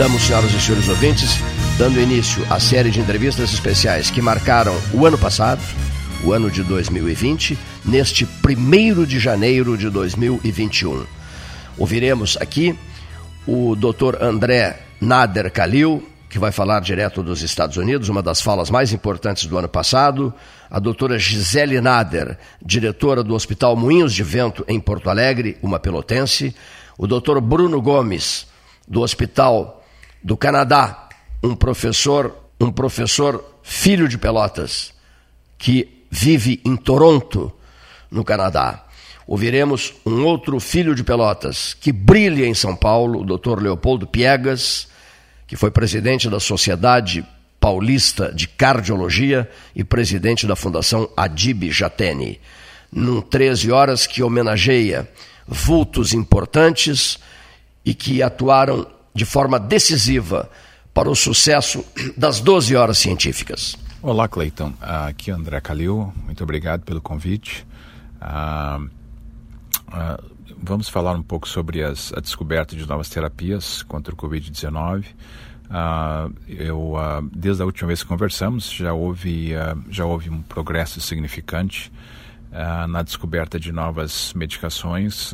Estamos, senhoras e senhores ouvintes, dando início à série de entrevistas especiais que marcaram o ano passado, o ano de 2020, neste 1 de janeiro de 2021. Ouviremos aqui o Dr. André Nader Khalil, que vai falar direto dos Estados Unidos, uma das falas mais importantes do ano passado, a doutora Gisele Nader, diretora do Hospital Moinhos de Vento em Porto Alegre, uma pelotense, o doutor Bruno Gomes, do Hospital do Canadá, um professor, um professor filho de Pelotas, que vive em Toronto, no Canadá. Ouviremos um outro filho de Pelotas que brilha em São Paulo, o doutor Leopoldo Piegas, que foi presidente da Sociedade Paulista de Cardiologia e presidente da Fundação Adib Jatene. Num 13 horas que homenageia vultos importantes e que atuaram de forma decisiva para o sucesso das 12 horas científicas. Olá, Cleiton. Aqui é André Calil. Muito obrigado pelo convite. Uh, uh, vamos falar um pouco sobre as, a descoberta de novas terapias contra o Covid-19. Uh, eu, desde a última vez que conversamos, já houve, já houve um progresso significante na descoberta de novas medicações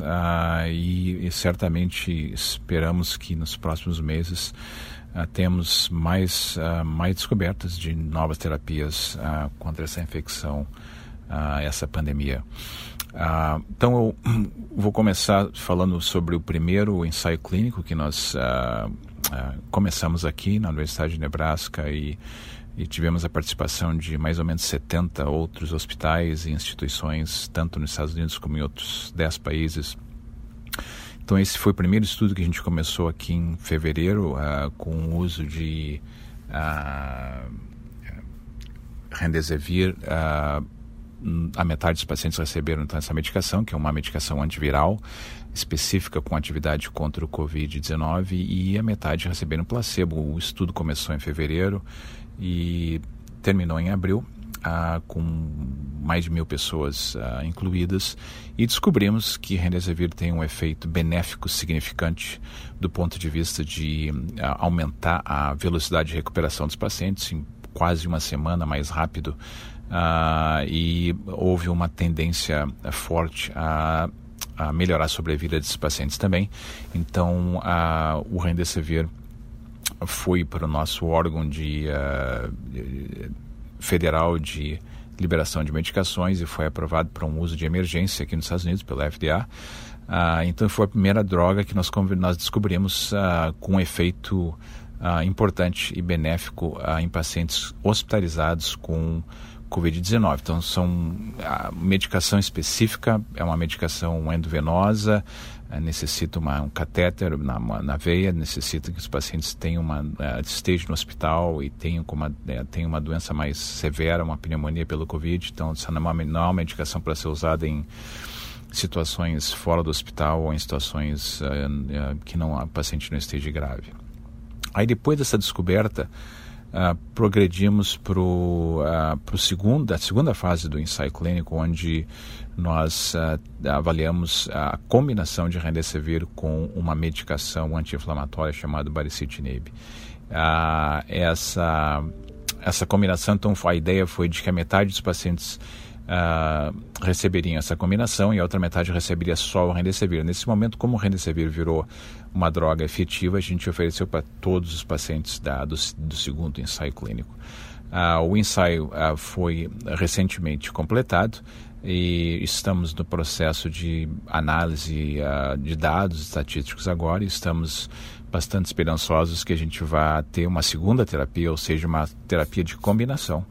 e, e, certamente esperamos que nos próximos meses temos mais, mais descobertas de novas terapias contra essa infecção, essa pandemia. Então eu vou começar falando sobre o primeiro ensaio clínico que nós começamos aqui na Universidade de Nebraska e, e, tivemos a participação de mais ou menos 70 outros hospitais e instituições, tanto nos Estados Unidos como em outros 10 países. Então esse foi o primeiro estudo que a gente começou aqui em fevereiro com o uso de Remdesivir a metade dos pacientes receberam então essa medicação, que é uma medicação antiviral específica com atividade contra o Covid-19 e a metade receberam placebo. O estudo começou em fevereiro e terminou em abril. Ah, com mais de mil pessoas ah, incluídas e descobrimos que Remdesivir tem um efeito benéfico significante do ponto de vista de ah, aumentar a velocidade de recuperação dos pacientes em quase uma semana mais rápido uh, e houve uma tendência forte a, a, melhorar a sobrevida desses pacientes também. Então, uh, o Remdesivir foi para o nosso órgão de, uh, de, federal de liberação de medicações e foi aprovado para um uso de emergência aqui nos Estados Unidos pela FDA. Uh, então foi a primeira droga que nós, nós descobrimos uh, com efeito uh, importante e benéfico em pacientes hospitalizados com Covid-19. Então, são a medicação específica, é uma medicação endovenosa, necessita uma, um catéter na, na veia, necessita que os pacientes tenham uma uh, no hospital e tenham, uma, uh, tenham uma doença mais severa, uma pneumonia pelo Covid. Então, essa não é uma, não é uma medicação para ser usada em situações fora do hospital ou em situações uh, que não o paciente não esteja grave. Aí, depois dessa descoberta, uh, progredimos para uh, o segundo, a segunda fase do ensaio clínico, onde nós uh, avaliamos a combinação de Remdesivir com uma medicação anti-inflamatória chamada baricitinib. Uh, essa, essa combinação, então, a ideia foi de que a metade dos pacientes uh, receberiam essa combinação e a outra metade receberia só o Remdesivir. Nesse momento, como o Remdesivir virou uma droga efetiva, a gente ofereceu para todos os pacientes da, do, do segundo ensaio clínico. Uh, o ensaio uh, foi recentemente completado e estamos no processo de análise uh, de dados estatísticos agora e estamos bastante esperançosos que a gente vá ter uma segunda terapia, ou seja, uma terapia de combinação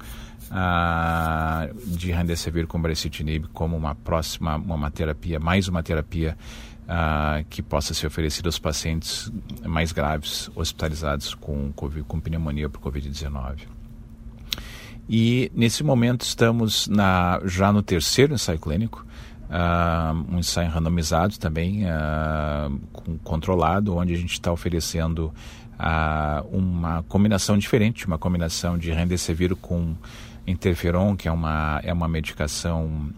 de Remdesivir com Baricitinib como uma próxima, uma terapia, mais uma terapia uh, que possa ser oferecida aos pacientes mais graves hospitalizados com, COVID, com pneumonia por Covid-19. E nesse momento estamos na, já no terceiro ensaio clínico, uh, um ensaio randomizado também, uh, controlado, onde a gente está oferecendo uh, uma combinação diferente, uma combinação de remdesivir com interferon, que é uma, é uma medicação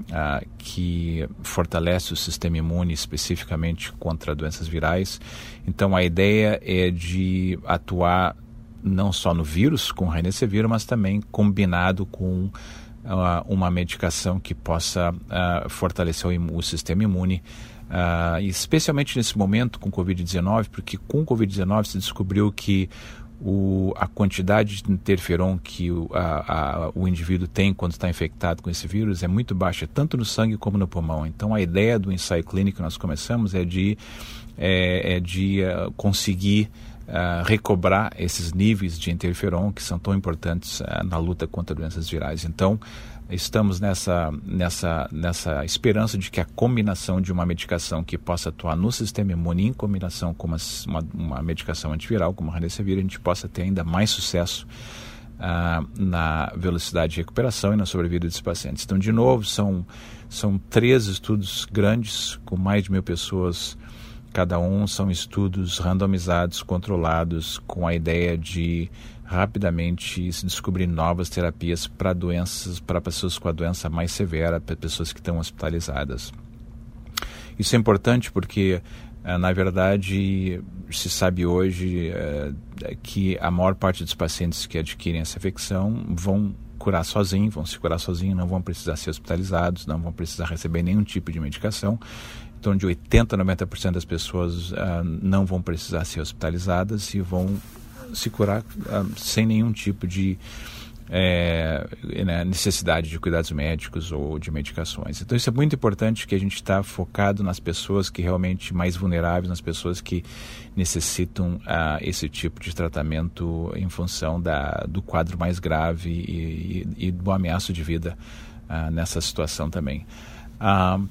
que fortalece o sistema imune especificamente contra doenças virais. Então a ideia é de atuar não só no vírus com remdesivir, mas também combinado com uma medicação que possa uh, fortalecer o, o, sistema imune, uh, especialmente nesse momento com Covid-19, porque com Covid-19 se descobriu que o, a quantidade de interferon que o, a, a, o indivíduo tem quando está infectado com esse vírus é muito baixa, tanto no sangue como no pulmão. Então, a ideia do ensaio clínico que nós começamos é de, é, é de uh, conseguir uh, recobrar esses níveis de interferon que são tão importantes uh, na luta contra doenças virais. Então, estamos nessa, nessa, nessa esperança de que a combinação de uma medicação que possa atuar no sistema imune em combinação com uma, uma, uma medicação antiviral, como a Remdesivir, a gente possa ter ainda mais sucesso uh, na velocidade de recuperação e na sobrevida desses pacientes. Então, de novo, são, são três estudos grandes, com mais de mil pessoas Cada um são estudos randomizados, controlados, com a ideia de rapidamente se descobrir novas terapias para doenças, para pessoas com a doença mais severa, para pessoas que estão hospitalizadas. Isso é importante porque, eh, na verdade, se sabe hoje é, que a maior parte dos pacientes que adquirem essa infecção vão curar sozinhos, vão se curar sozinhos, não vão precisar ser hospitalizados, não vão precisar receber nenhum tipo de medicação torno de 80% a 90% das pessoas uh, não vão precisar ser hospitalizadas e vão se curar uh, sem nenhum tipo de é, né, necessidade de cuidados médicos ou de medicações. Então isso é muito importante que a gente está focado nas pessoas que realmente mais vulneráveis, nas pessoas que necessitam uh, esse tipo de tratamento em função da, do quadro mais grave e, e, e do ameaço de vida uh, nessa situação também. Uh,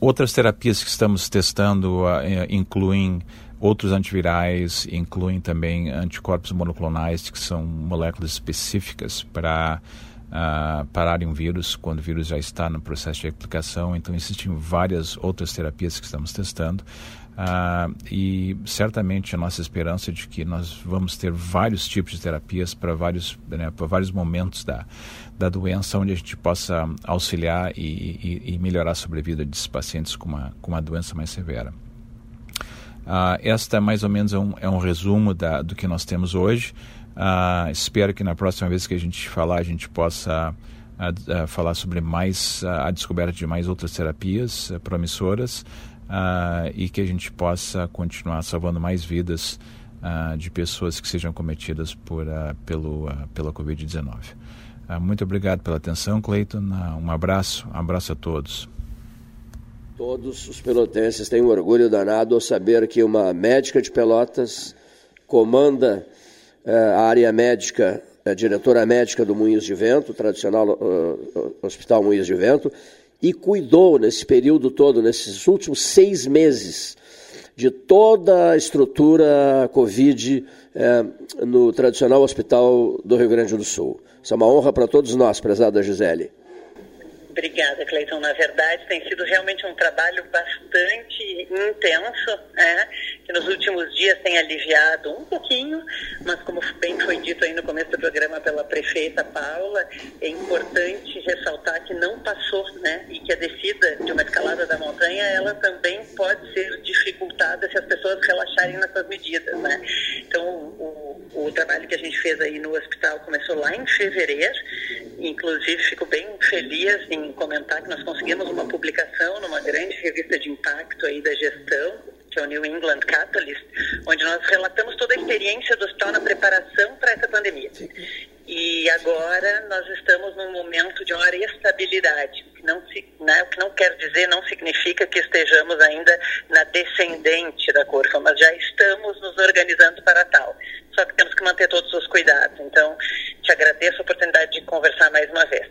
Outras terapias que estamos testando uh, incluem outros antivirais, incluem também anticorpos monoclonais, que são moléculas específicas para uh, pararem um vírus quando o vírus já está no processo de replicação. Então, existem várias outras terapias que estamos testando. Uh, e certamente a nossa esperança é de que nós vamos ter vários tipos de terapias para vários, né, para vários momentos da, da doença, onde a gente possa auxiliar e, e, e melhorar a sobrevida desses pacientes com uma, com uma doença mais severa. Uh, esta é mais ou menos é um, é um resumo da, do que nós temos hoje. Uh, espero que na próxima vez que a gente falar, a gente possa uh, falar sobre mais a descoberta de mais outras terapias promissoras e que a gente possa continuar salvando mais vidas de pessoas que sejam cometidas por, pelo, pela Covid-19. muito obrigado pela atenção, Cleiton. um abraço, um abraço a todos. Todos os pelotenses têm um orgulho danado ao saber que uma médica de Pelotas comanda a área médica, a diretora médica do Moinhos de Vento, tradicional uh, Hospital Moinhos de Vento, e cuidou nesse período todo, nesses últimos seis meses, de toda a estrutura Covid é, no tradicional hospital do Rio Grande do Sul. Isso é uma honra para todos nós, prezada Gisele. Obrigada, Cleiton. Na verdade, tem sido realmente um trabalho bastante intenso, né? que nos últimos dias tem aliviado um pouquinho, mas como bem foi dito aí no começo do programa pela prefeita Paula, é importante ressaltar que não passou, né? E que a descida de uma escalada da montanha, ela também pode ser dificultada se as pessoas relaxarem nessas medidas, né? Então, o, o trabalho que a gente fez aí no hospital começou lá em fevereiro, inclusive fico bem feliz em comentar que nós conseguimos uma publicação numa grande revista de impacto aí da gestão, que é o New England Catalyst, onde nós relatamos toda a experiência do hospital na preparação para essa pandemia. E agora nós estamos num momento de maior estabilidade, que não se, né, o que não quer dizer, não significa que estejamos ainda na descendente da curva, mas já estamos nos organizando para tal. Só que temos que manter todos os cuidados. Então, te agradeço a oportunidade de conversar mais uma vez.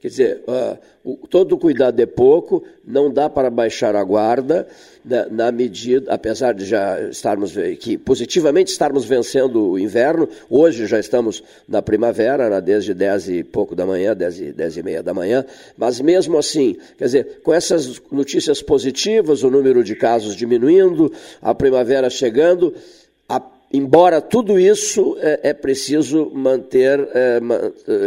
Que dizer, uh, o, todo cuidado é pouco, não dá para baixar a guarda, na, na, medida, apesar de já estarmos, que positivamente estarmos vencendo o inverno, hoje já estamos na primavera, né, desde 10 e pouco da manhã, 10 e, 10 e meia da manhã, mas mesmo assim, quer dizer, com essas notícias positivas, o número de casos diminuindo, a primavera chegando, a embora tudo isso é, é preciso manter, é,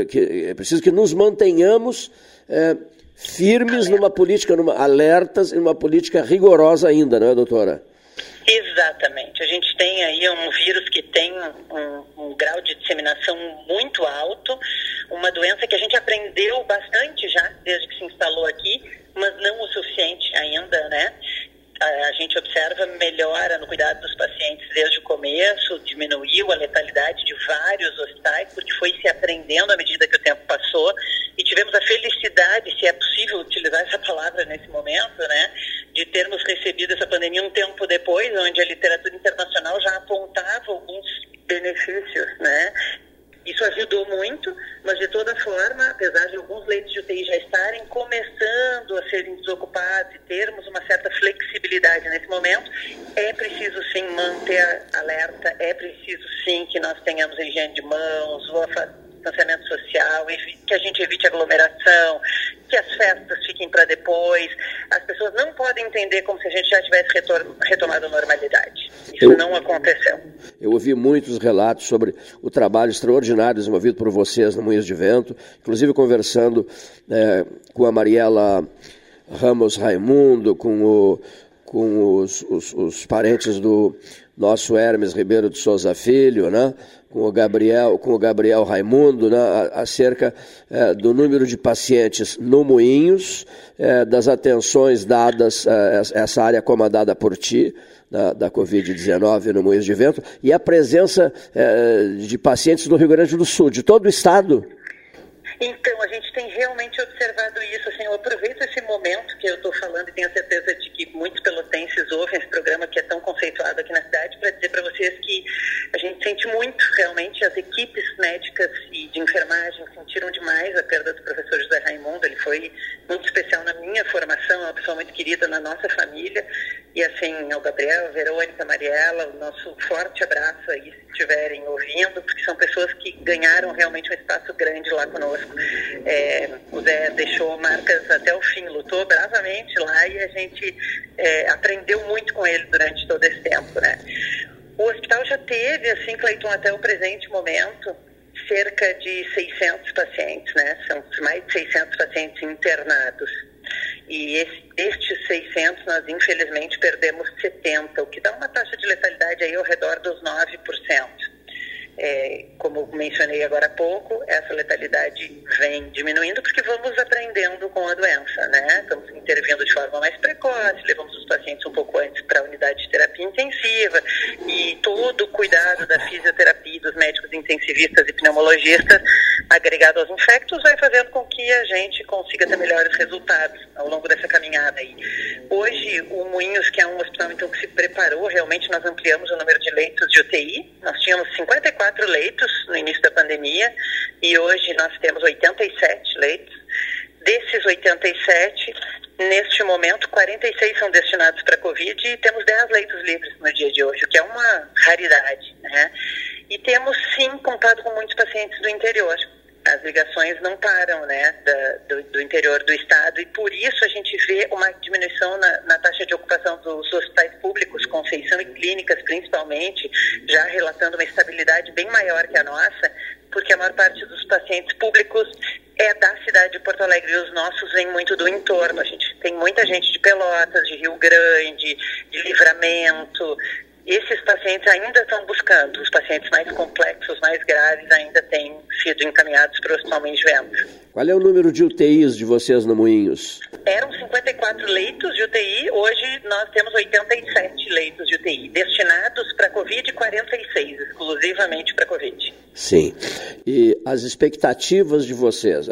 é, que, é preciso que nos mantenhamos é, firmes numa política, numa, alertas, em uma política rigorosa ainda, não é, doutora? Exatamente. A gente tem aí um vírus que tem um, um, grau de disseminação muito alto, uma doença que a gente aprendeu bastante já desde que se instalou aqui, mas não o suficiente ainda, né? A, gente observa melhora no cuidado dos pacientes desde o começo, diminuiu a letalidade de vários hospitais, porque foi se aprendendo à medida que o tempo passou, e tivemos a felicidade, se é possível utilizar essa palavra nesse momento, né, de termos recebido essa pandemia um tempo depois, onde a literatura internacional já apontava alguns benefícios, né, isso ajudou muito, mas de toda forma, apesar de alguns leitos de UTI já estarem começando a serem desocupados e termos uma certa flexibilidade nesse momento, é preciso sim manter alerta, é preciso sim que nós tenhamos higiene de mãos, distanciamento social, que a gente evite aglomeração, que as festas fiquem para depois. As pessoas não podem entender como se a gente já tivesse retomado a normalidade. Isso eu, não aconteceu. Eu ouvi muitos relatos sobre o trabalho extraordinário desenvolvido por vocês no Moinhos de Vento, inclusive conversando é, com a Mariela Ramos Raimundo, com, o, com os, os, os parentes do nosso Hermes Ribeiro de Souza Filho, né? Com o Gabriel, com o Gabriel Raimundo, né? acerca é, do número de pacientes no Moinhos, é, das atenções dadas, é, essa área comandada por ti, da, da Covid-19 no Moinhos de Vento, e a presença é, de pacientes do Rio Grande do Sul, de todo o estado. Então, a gente tem realmente observado isso. Assim, eu aproveito esse momento que eu estou falando e tenho certeza de que muitos pelotenses ouvem esse programa que é tão conceituado aqui na cidade para dizer para vocês que a gente sente muito, realmente, as equipes médicas e de enfermagem sentiram demais a perda do professor José Raimundo. Ele foi muito especial na minha formação, é uma pessoa muito querida na nossa família. E assim, ao Gabriel, Verônica, Mariela, o nosso forte abraço aí, se estiverem ouvindo, porque são pessoas que ganharam realmente um espaço grande lá conosco. É, o Zé deixou marcas até o fim, lutou bravamente lá e a gente é, aprendeu muito com ele durante todo esse tempo, né? O hospital já teve, assim, Cleiton, até o presente momento, cerca de 600 pacientes, né? São mais de 600 pacientes internados. E destes 600, nós infelizmente perdemos 70, o que dá uma taxa de letalidade aí ao redor dos 9%. É, como mencionei agora há pouco, essa letalidade vem diminuindo porque vamos aprendendo com a doença, né? Estamos intervindo de forma mais precoce, levamos os pacientes um pouco antes para a unidade de terapia intensiva e todo o cuidado da fisioterapia dos médicos intensivistas e pneumologistas agregado aos infectos vai fazendo com que a gente consiga ter melhores resultados ao longo dessa caminhada aí. Hoje, o Moinhos, que é um hospital então que se preparou, realmente nós ampliamos o número de leitos de UTI, nós tínhamos 54 quatro leitos no início da pandemia e hoje nós temos 87 leitos. Desses 87, neste momento, 46 são destinados para Covid e temos 10 leitos livres no dia de hoje, o que é uma raridade. Né? E temos, sim, contado com muitos pacientes do interior as ligações não param né, da, do, do, interior do estado e por isso a gente vê uma diminuição na, na, taxa de ocupação dos hospitais públicos, Conceição e clínicas principalmente, já relatando uma estabilidade bem maior que a nossa, porque a maior parte dos pacientes públicos é da cidade de Porto Alegre e os nossos vêm muito do entorno. A gente tem muita gente de Pelotas, de Rio Grande, de Livramento, esses pacientes ainda estão buscando, os pacientes mais complexos, mais graves, ainda têm sido encaminhados para o Hospital Mendes Qual é o número de UTIs de vocês no Moinhos? Eram 54 leitos de UTI, hoje nós temos 87 leitos de UTI, destinados para Covid e 46 exclusivamente para Covid. Sim. E as expectativas de vocês?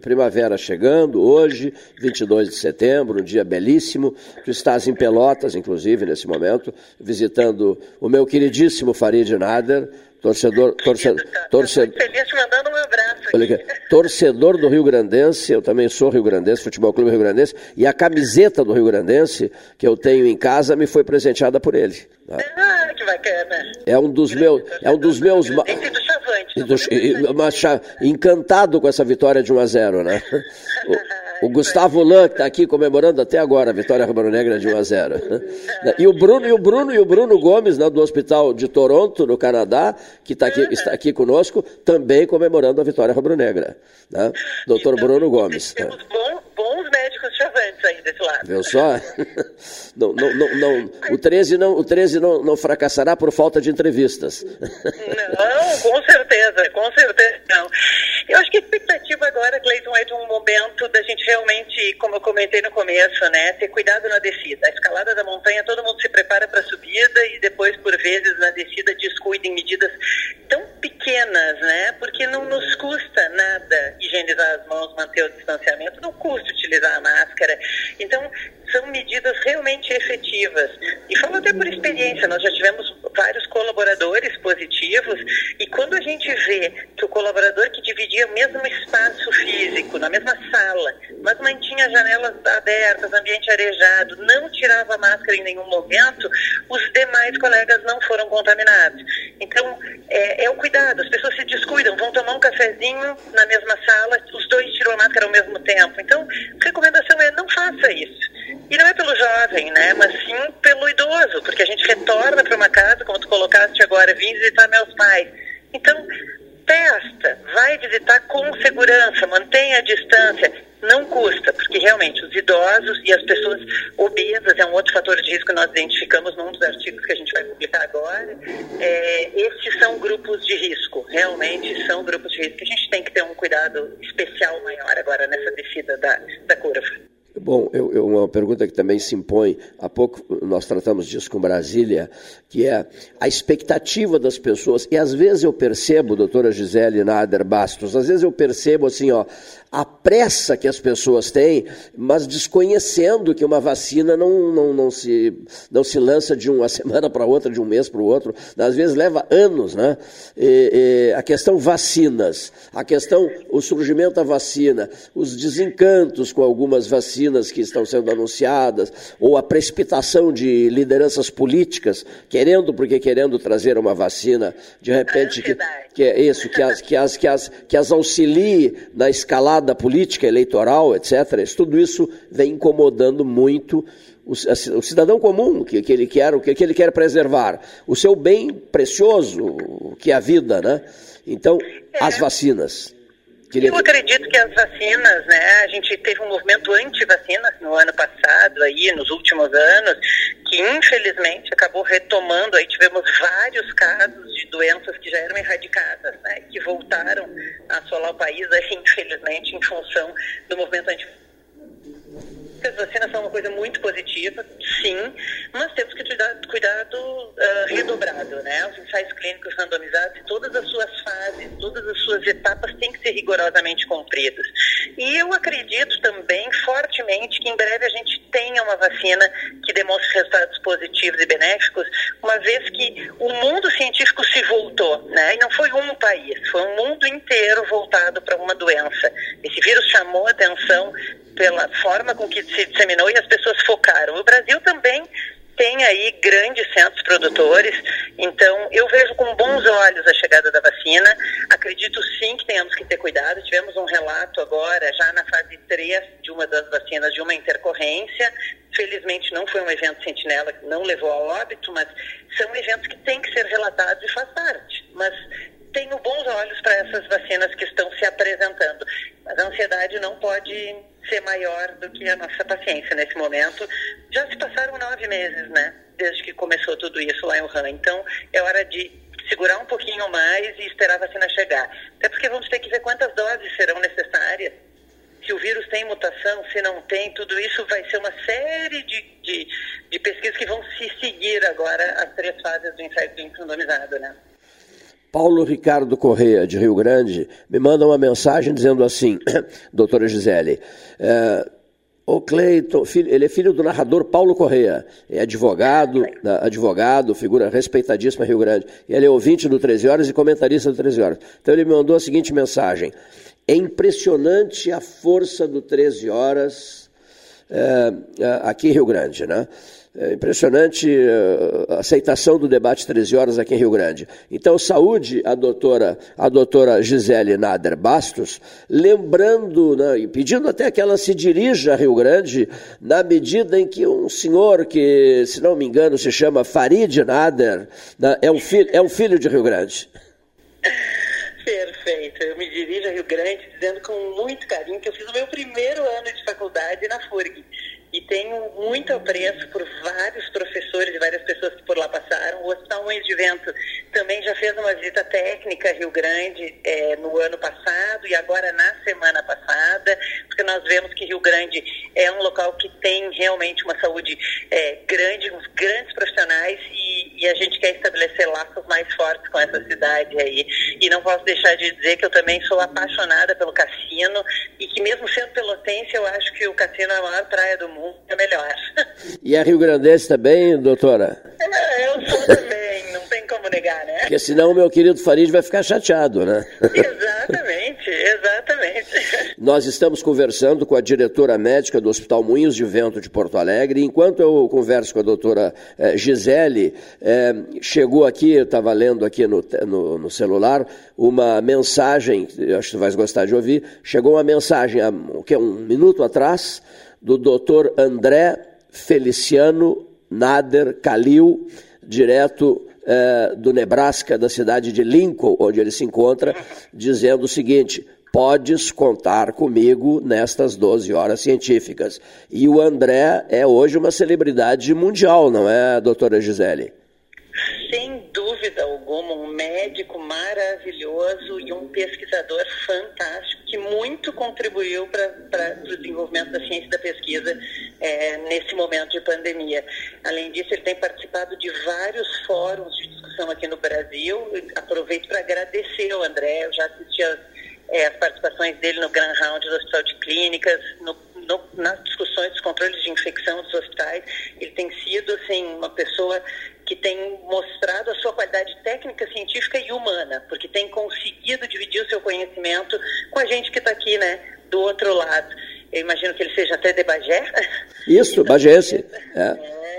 Primavera chegando, hoje, 22 de setembro, um dia belíssimo. Tu estás em Pelotas, inclusive, nesse momento, visitando o meu queridíssimo Farid Nader, torcedor, torcedor, torcedor, muito feliz te mandando um abraço Olha aqui. aqui, torcedor do Rio Grandense, eu também sou Rio Grandense, Futebol Clube Rio Grandense, e a camiseta do Rio Grandense que eu tenho em casa me foi presenteada por ele. tá? Ah, que bacana. É um dos meus, é um dos meus, Esse do Chavante. e do- e- cha- encantado com essa vitória de 1 a 0, né? O, Gustavo Lan que está aqui comemorando até agora a vitória rubro-negra de 1 a 0. E o Bruno e o Bruno e o Bruno Gomes, né, do Hospital de Toronto, no Canadá, que tá aqui, está aqui conosco, também comemorando a vitória rubro-negra, né? Doutor Então, Bruno Gomes. Temos bom- bons médicos chavantes aí desse lado. Viu só? Não, não, não, não- o 13, não, o 13 não, não fracassará por falta de entrevistas. Não, com certeza, com certeza não. Eu acho que a expectativa agora, Cleiton, é de um momento da gente realmente, como eu comentei no começo, né, ter cuidado na descida. A escalada da montanha, todo mundo se prepara para a subida e depois, por vezes, na descida, descuida em medidas tão pequenas, né, porque não nos custa nada higienizar as mãos, manter o distanciamento, não custa utilizar a máscara. Então, são medidas realmente efetivas. E falo até por experiência, nós já tivemos vários colaboradores positivos e quando a gente vê que o colaborador que dividia o mesmo espaço físico, na mesma sala, mas mantinha janelas abertas, ambiente arejado, não tirava máscara em nenhum momento, os demais colegas não foram contaminados. Então, é, é o cuidado, as pessoas se descuidam, vão tomar um cafezinho na mesma sala, os dois tiram a máscara ao mesmo tempo. Então, a recomendação é não faça isso. E não é pelo jovem, né? Mas sim pelo idoso, porque a gente retorna para uma casa, como tu colocaste agora, vim visitar meus pais. Então, testa, vai visitar com segurança, mantenha a distância. Não custa, porque realmente os idosos e as pessoas obesas é um outro fator de risco que nós identificamos num dos artigos que a gente vai publicar agora. É, esses são grupos de risco, realmente são grupos de risco. A gente tem que ter um cuidado especial maior agora nessa descida da, da curva. Bom, eu, eu- uma pergunta que também se impõe, há pouco nós tratamos disso com Brasília, que é a expectativa das pessoas, e às vezes eu percebo, doutora Gisele Nader Bastos, às vezes eu percebo assim, ó, a pressa que as pessoas têm, mas desconhecendo que uma vacina não, não, não, se, não se lança de uma semana para outra, de um mês para o outro, às vezes leva anos, né? E- e a questão vacinas, a questão, o surgimento da vacina, os desencantos com algumas vacinas que estão sendo anunciadas, ou a precipitação de lideranças políticas, querendo, porque querendo trazer uma vacina, de repente, que, que é isso, que as, que, as, que, as, que as auxilie na escalada política, eleitoral, etc. Isso, tudo isso vem incomodando muito o, ci- o cidadão comum, que, que ele quer, o que, que ele quer preservar, o seu bem precioso, que é a vida, né? Então, as vacinas. Queria... Eu acredito que as vacinas, né, a gente teve um movimento anti-vacinas no ano passado, aí, nos últimos anos, que infelizmente acabou retomando, aí tivemos vários casos de doenças que já eram erradicadas, né, que voltaram a assolar o país, aí, infelizmente, em função do movimento anti as vacinas são uma coisa muito positiva, sim, mas temos que cuidar cuidado ah, redobrado, né? Os ensaios clínicos randomizados, todas as suas fases, todas as suas etapas têm que ser rigorosamente cumpridas. E eu acredito também fortemente que em breve a gente tenha uma vacina que demonstre resultados positivos e benéficos, uma vez que o mundo científico se voltou, né? E não foi um país, foi um mundo inteiro voltado para uma doença. Esse vírus chamou a atenção pela forma com que se disseminou e as pessoas focaram. O Brasil também tem aí grandes centros produtores, então eu vejo com bons olhos a chegada da vacina. Acredito sim que tenhamos que ter cuidado. Tivemos um relato agora, já na fase 3 de uma das vacinas, de uma intercorrência. Felizmente não foi um evento sentinela que não levou a óbito, mas são eventos que têm que ser relatados e faz parte. Mas tenho bons olhos para essas vacinas que estão se apresentando. Mas a ansiedade não pode ser maior do que a nossa paciência nesse momento. Já se passaram nove meses, né? Desde que começou tudo isso lá em Wuhan. Então, é hora de segurar um pouquinho mais e esperar a vacina chegar. Até porque vamos ter que ver quantas doses serão necessárias. Se o vírus tem mutação, se não tem, tudo isso vai ser uma série de, de, de pesquisas que vão se seguir agora as três fases do ensaio clínico randomizado, né? Paulo Ricardo Correia, de Rio Grande, me manda uma mensagem dizendo assim, doutora Gisele, é, O Cleiton, ele é filho do narrador Paulo Correia, é advogado, advogado, figura respeitadíssima Rio Grande. Ele é ouvinte do 13 Horas e comentarista do 13 Horas. Então ele me mandou a seguinte mensagem: É impressionante a força do 13 Horas é, aqui em Rio Grande, né? É impressionante uh, a aceitação do debate 13 horas aqui em Rio Grande. Então, saúde a doutora, a doutora Gisele Nader Bastos, lembrando né, e pedindo até que ela se dirija a Rio Grande na medida em que um senhor que, se não me engano, se chama Farid Nader, né, é, um filho, é um filho de Rio Grande. Perfeito. Eu me dirijo a Rio Grande dizendo com muito carinho que eu fiz o meu primeiro ano de faculdade na FURG e tenho muito apreço por vários professores e várias pessoas que por lá passaram. O Hospital Mães de Vento também já fez uma visita técnica a Rio Grande é, no ano passado e agora na semana passada, porque nós vemos que Rio Grande é um local que tem realmente uma saúde é, grande, uns grandes profissionais e, e, a gente quer estabelecer laços mais fortes com essa cidade aí. E não posso deixar de dizer que eu também sou apaixonada pelo cassino e que mesmo sendo pelotense, eu acho que o cassino é a maior praia do mundo é melhor. E a Rio Grandense também, doutora? É, eu sou também, não tem como negar, né? Porque senão o meu querido Farid vai ficar chateado, né? Exatamente, exatamente. Nós estamos conversando com a diretora médica do Hospital Moinhos de Vento de Porto Alegre. Enquanto eu converso com a doutora eh, Gisele, eh, chegou aqui, eu estava lendo aqui no, no, no, celular, uma mensagem, acho que você vai gostar de ouvir, chegou uma mensagem, há, o que, um minuto atrás, do Dr. André Feliciano Nader Kalil, direto eh, do Nebraska, da cidade de Lincoln, onde ele se encontra, dizendo o seguinte: podes contar comigo nestas 12 horas científicas. E o André é hoje uma celebridade mundial, não é, doutora Gisele? Sem dúvida alguma, um médico maravilhoso e um pesquisador fantástico que muito contribuiu para o desenvolvimento da ciência e da pesquisa é, nesse momento de pandemia. Além disso, ele tem participado de vários fóruns de discussão aqui no Brasil. Aproveito para agradecer ao André, eu já assisti as, é, as participações dele no Grand Round do Hospital de Clínicas, no no, nas discussões dos controles de infecção dos hospitais, ele tem sido assim uma pessoa que tem mostrado a sua qualidade técnica, científica e humana, porque tem conseguido dividir o seu conhecimento com a gente que está aqui, né, do outro lado. Eu imagino que ele seja até de Bagé. Isso, então, Bagéense.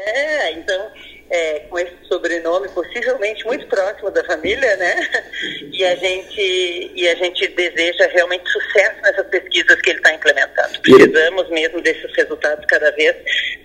É. é, então é, com esse sobrenome, possivelmente muito próximo da família, né? E a gente, e a gente deseja realmente sucesso nessas pesquisas que ele está implementando. Precisamos mesmo desses resultados cada vez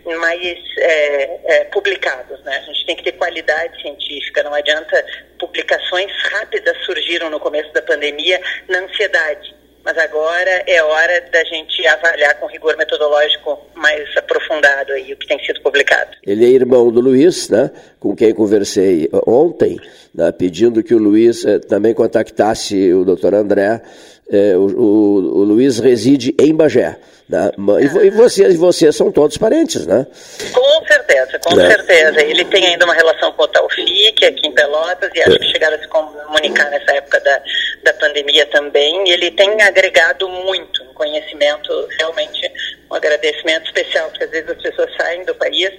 mais é, é, publicados, né? A gente tem que ter qualidade científica, não adianta publicações rápidas surgiram no começo da pandemia na ansiedade mas agora é hora da gente avaliar com rigor metodológico mais aprofundado aí o que tem sido publicado. Ele é irmão do Luiz, né, com quem conversei ontem, né, pedindo que o Luiz eh, também contactasse o doutor André. Eh, o, o, o, Luiz reside em Bagé. Né, e, e, vocês, vocês são todos parentes, né? Com certeza, com né? certeza. Ele tem ainda uma relação com o Taufik aqui em Pelotas e acho é. que chegaram a se comunicar nessa época da, da pandemia também. Ele tem agregado muito conhecimento, realmente um agradecimento especial, porque às vezes as pessoas saem do país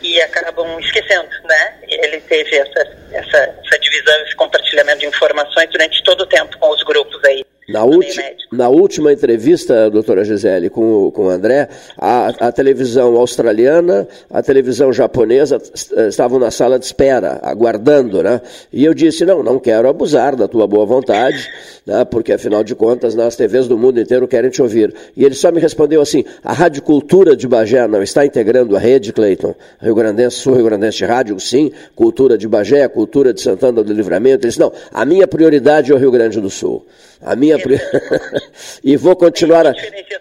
e acabam esquecendo, né? Ele teve essa, essa, essa divisão, esse compartilhamento de informações durante todo o tempo com os grupos aí. Na, ulti, na última entrevista, doutora Gisele, com, com o André, a, a televisão australiana, a televisão japonesa estavam na sala de espera, aguardando, né? E eu disse, não, não quero abusar da tua boa vontade, né? porque afinal de contas, nas TVs do mundo inteiro querem te ouvir. E ele só me respondeu assim, a Rádio Cultura de Bagé não está integrando a rede, Cleiton? Rio Grandense, Sul Rio Grandense de Rádio? Sim. Cultura de Bagé, Cultura de Santana do Livramento? Ele disse, não, a minha prioridade é o Rio Grande do Sul. A minha e vou continuar a,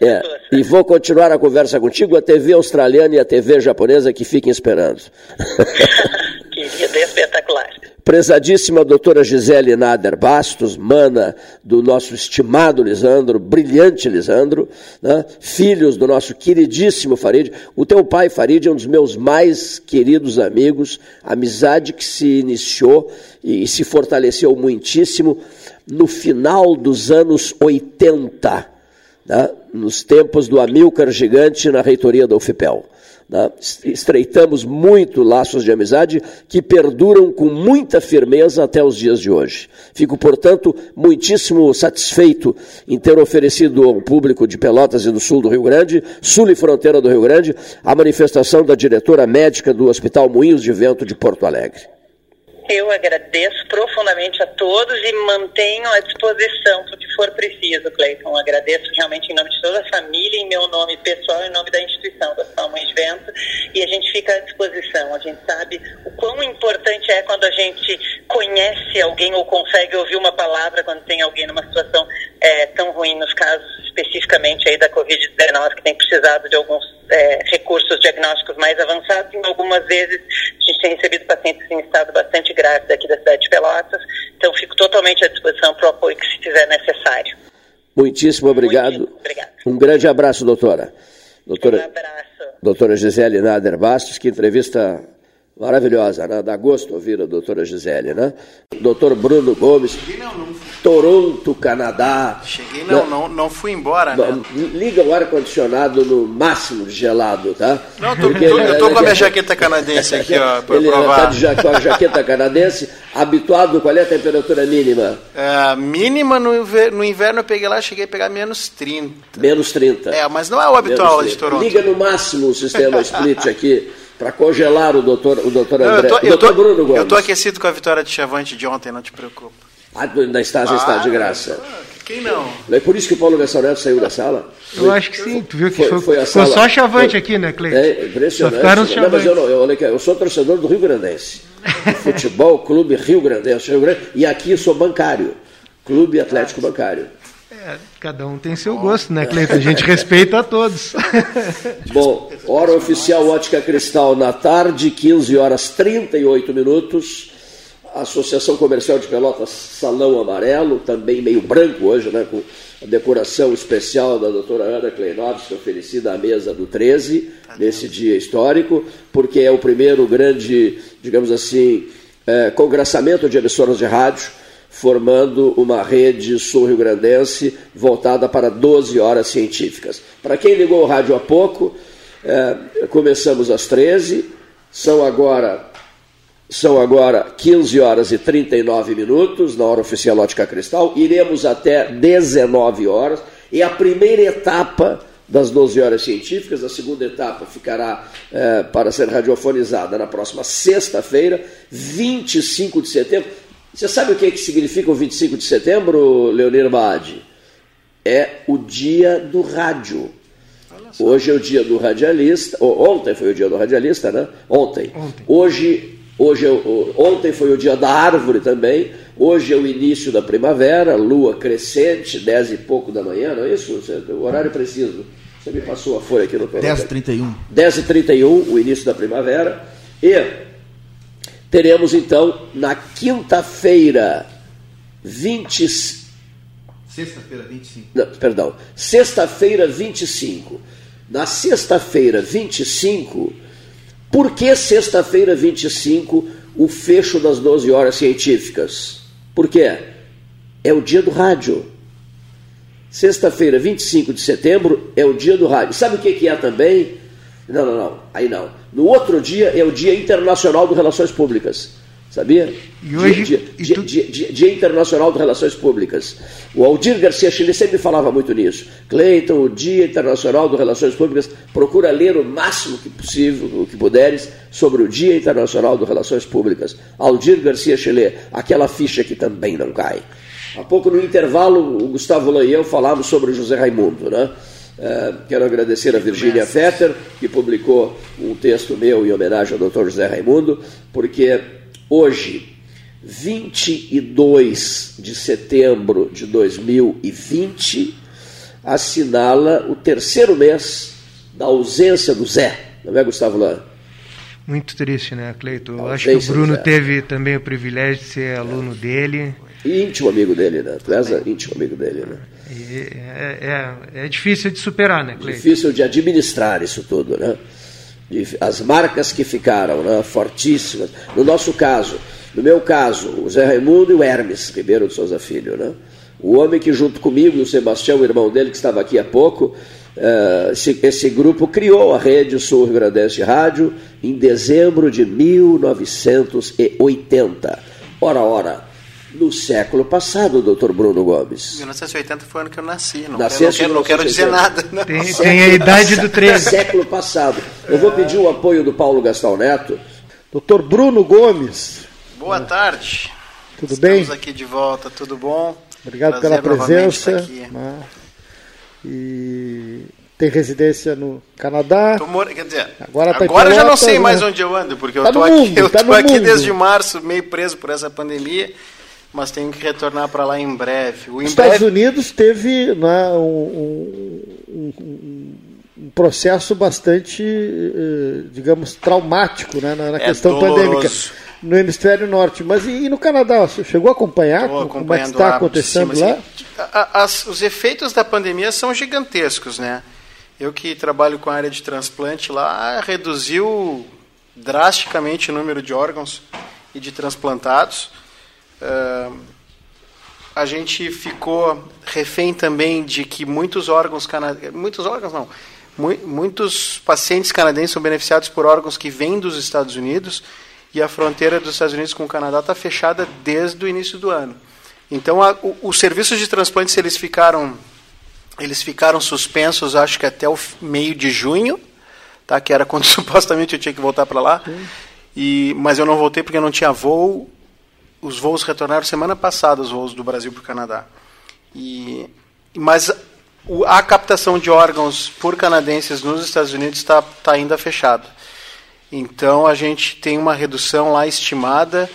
é, e vou continuar a conversa contigo a TV australiana e a TV japonesa que fiquem esperando. Querida, é espetacular. Prezadíssima doutora Gisele Nader Bastos, mana do nosso estimado Lisandro, brilhante Lisandro, né? filhos do nosso queridíssimo Farid. O teu pai, Farid, é um dos meus mais queridos amigos, amizade que se iniciou e se fortaleceu muitíssimo no final dos anos 80. né, nos tempos do Amilcar Gigante na reitoria da UFPEL. Né? Estreitamos muito laços de amizade que perduram com muita firmeza até os dias de hoje. Fico, portanto, muitíssimo satisfeito em ter oferecido ao público de Pelotas e do sul do Rio Grande, sul e fronteira do Rio Grande, a manifestação da diretora médica do Hospital Moinhos de Vento de Porto Alegre. Eu agradeço profundamente a todos e mantenho à disposição para o que for preciso, Cleiton. Agradeço realmente em nome de toda a família, em meu nome pessoal, em nome da instituição da Salma de Vento, e a gente fica à disposição. A gente sabe o quão importante é quando a gente conhece alguém ou consegue ouvir uma palavra quando tem alguém numa situação é, tão ruim, nos casos especificamente aí da Covid-19, que tem precisado de alguns é, recursos diagnósticos mais avançados, e algumas vezes a gente tem recebido pacientes em estado bastante grave daqui da cidade de Pelotas, então fico totalmente à disposição para o apoio que se fizer necessário. Muitíssimo obrigado. Muitíssimo obrigado. Um grande abraço, doutora. Doutora, um abraço. Doutora Gisele Nader Bastos, que entrevista maravilhosa, né? Dá gosto ouvir a doutora Gisele, né? Doutor Bruno Gomes, Cheguei, não, não Toronto, Canadá. Cheguei, não, né? não, não fui embora, né? Liga o ar-condicionado no máximo de gelado, tá? Não, tô, Porque, tô, eu tô com a minha jaqueta canadense aqui, ó, pra ele provar. Ele tá com a jaqueta canadense, habituado, qual é a temperatura mínima? É, mínima no inverno, no inverno eu peguei lá, cheguei a pegar menos 30. Menos 30. É, mas não é o habitual de Toronto. Liga no máximo o sistema split aqui para congelar o doutor, o doutor André. Não, eu tô, eu tô, Bruno Gomes. Eu estou aquecido com a vitória de Chavante de ontem, não te preocupa. Ah, ainda está, já ah, está de graça. Quem não? É por isso que o Paulo Gassalneto saiu da sala? Eu foi, acho que sim, tu viu que foi, foi, foi, foi só chavante foi, aqui, né, Cleiton? É impressionante. Só ficaram não, mas eu, não, eu, eu sou torcedor do Rio Grandense. Futebol Clube Rio Grandense. Rio Grande, e aqui sou bancário. Clube Atlético ah, Bancário. É, cada um tem seu gosto, né, Cleiton? A gente respeita a todos. Bom, hora oficial Ótica Cristal na tarde, 15 horas 38 minutos. Associação Comercial de Pelotas Salão Amarelo, também meio branco hoje, né, com a decoração especial da doutora Ana Kleinovski, oferecida à mesa do 13, nesse dia histórico, porque é o primeiro grande, digamos assim, é, congraçamento de emissoras de rádio, formando uma rede sul-rio-grandense voltada para 12 horas científicas. Para quem ligou o rádio há pouco, é, começamos às 13, são agora são agora 15 horas e 39 minutos, na hora oficial Ótica Cristal. Iremos até 19 horas. E a primeira etapa das 12 horas científicas, a segunda etapa ficará é, para ser radiofonizada na próxima sexta-feira, 25 de setembro. Você sabe o que, é que significa o 25 de setembro, Leonir Baade? É o dia do rádio. Hoje é o dia do radialista, ontem foi o dia do radialista, né? Ontem. ontem. Hoje Hoje é, ontem foi o dia da árvore também. Hoje é o início da primavera, lua crescente, 10 e pouco da manhã, não é isso? O horário preciso. Você me passou a folha aqui no 10 e 31. 10 e 31, o início da primavera. E teremos então na quinta-feira, 20. Sexta-feira, 25. Não, perdão. Sexta-feira, 25. Na sexta-feira, 25 por que sexta-feira 25 o fecho das 12 horas científicas? Por quê? É o dia do rádio. Sexta-feira, 25 de setembro, é o dia do rádio. Sabe o que é também? Não, não, não. Aí não. No outro dia é o Dia Internacional de Relações Públicas. Sabia? E hoje, dia, dia, tu... dia, dia, Internacional de Relações Públicas. O Aldir Garcia Chile sempre falava muito nisso. Cleiton, o Dia Internacional de Relações Públicas, procura ler o máximo que possível, o que puderes, sobre o Dia Internacional de Relações Públicas. Aldir Garcia Chile, aquela ficha que também não cai. Há pouco no intervalo, o Gustavo Lã e eu falávamos sobre o José Raimundo, né? Uh, quero agradecer a Virgínia Fetter, que publicou um texto meu em homenagem ao Dr. José Raimundo, porque Hoje, 22 de setembro de 2020, assinala o terceiro mês da ausência do Zé. Não é, Gustavo Lã? Muito triste, né, Cleito? Eu acho que o Bruno teve também o privilégio de ser aluno dele. E íntimo amigo dele, né? Tu és íntimo amigo dele, né? É, é, é, difícil de superar, né, Cleito? Difícil de administrar isso tudo, né? as marcas que ficaram né, fortíssimas. No nosso caso, no meu caso, o Zé Raimundo e o Hermes Ribeiro de Souza Filho. Né? O homem que, junto comigo o Sebastião, o irmão dele, que estava aqui há pouco, uh, esse, grupo criou a Rede Sul Rio Grandense Rádio em dezembro de 1980. Ora, ora, no século passado, doutor Bruno Gomes. 1980 foi o ano que eu nasci, não, Nasceste quero, não, quero, não quero dizer nada. Não. Tem, tem a idade do 13. Século passado. Eu vou pedir o apoio do Paulo Gastão Neto. Doutor Bruno Gomes. Boa tarde. Tudo Estamos bem? Estamos aqui de volta, tudo bom? Obrigado Prazer pela presença. Né? E tem residência no Canadá. Mor... Quer dizer, agora, tá agora já não sei né? mais onde eu ando, porque tá eu estou aqui, eu tá aqui desde março, meio preso por essa pandemia, mas tenho que retornar para lá em breve. Os Estados Unidos teve né, um, um, um, processo bastante, eh, digamos, traumático né, na, é questão doloroso. pandêmica no hemisfério norte. Mas e, e no Canadá? Você chegou a acompanhar como é que está acontecendo lá? As, os efeitos da pandemia são gigantescos, né? Eu que trabalho com a área de transplante lá, reduziu drasticamente o número de órgãos e de transplantados. Uh, a gente ficou refém também de que muitos órgãos canadenses, muitos órgãos não, mu muitos pacientes canadenses são beneficiados por órgãos que vêm dos Estados Unidos e a fronteira dos Estados Unidos com o Canadá está fechada desde o início do ano. Então, a, o, os serviços de transplantes eles ficaram eles ficaram suspensos, acho que até o meio de junho, tá? Que era quando supostamente eu tinha que voltar para lá. E mas eu não voltei porque não tinha voo. Os voos retornaram semana passada, os voos do Brasil para o Canadá. E mas a captação de órgãos por canadenses nos Estados Unidos está tá ainda fechada. Então a gente tem uma redução lá estimada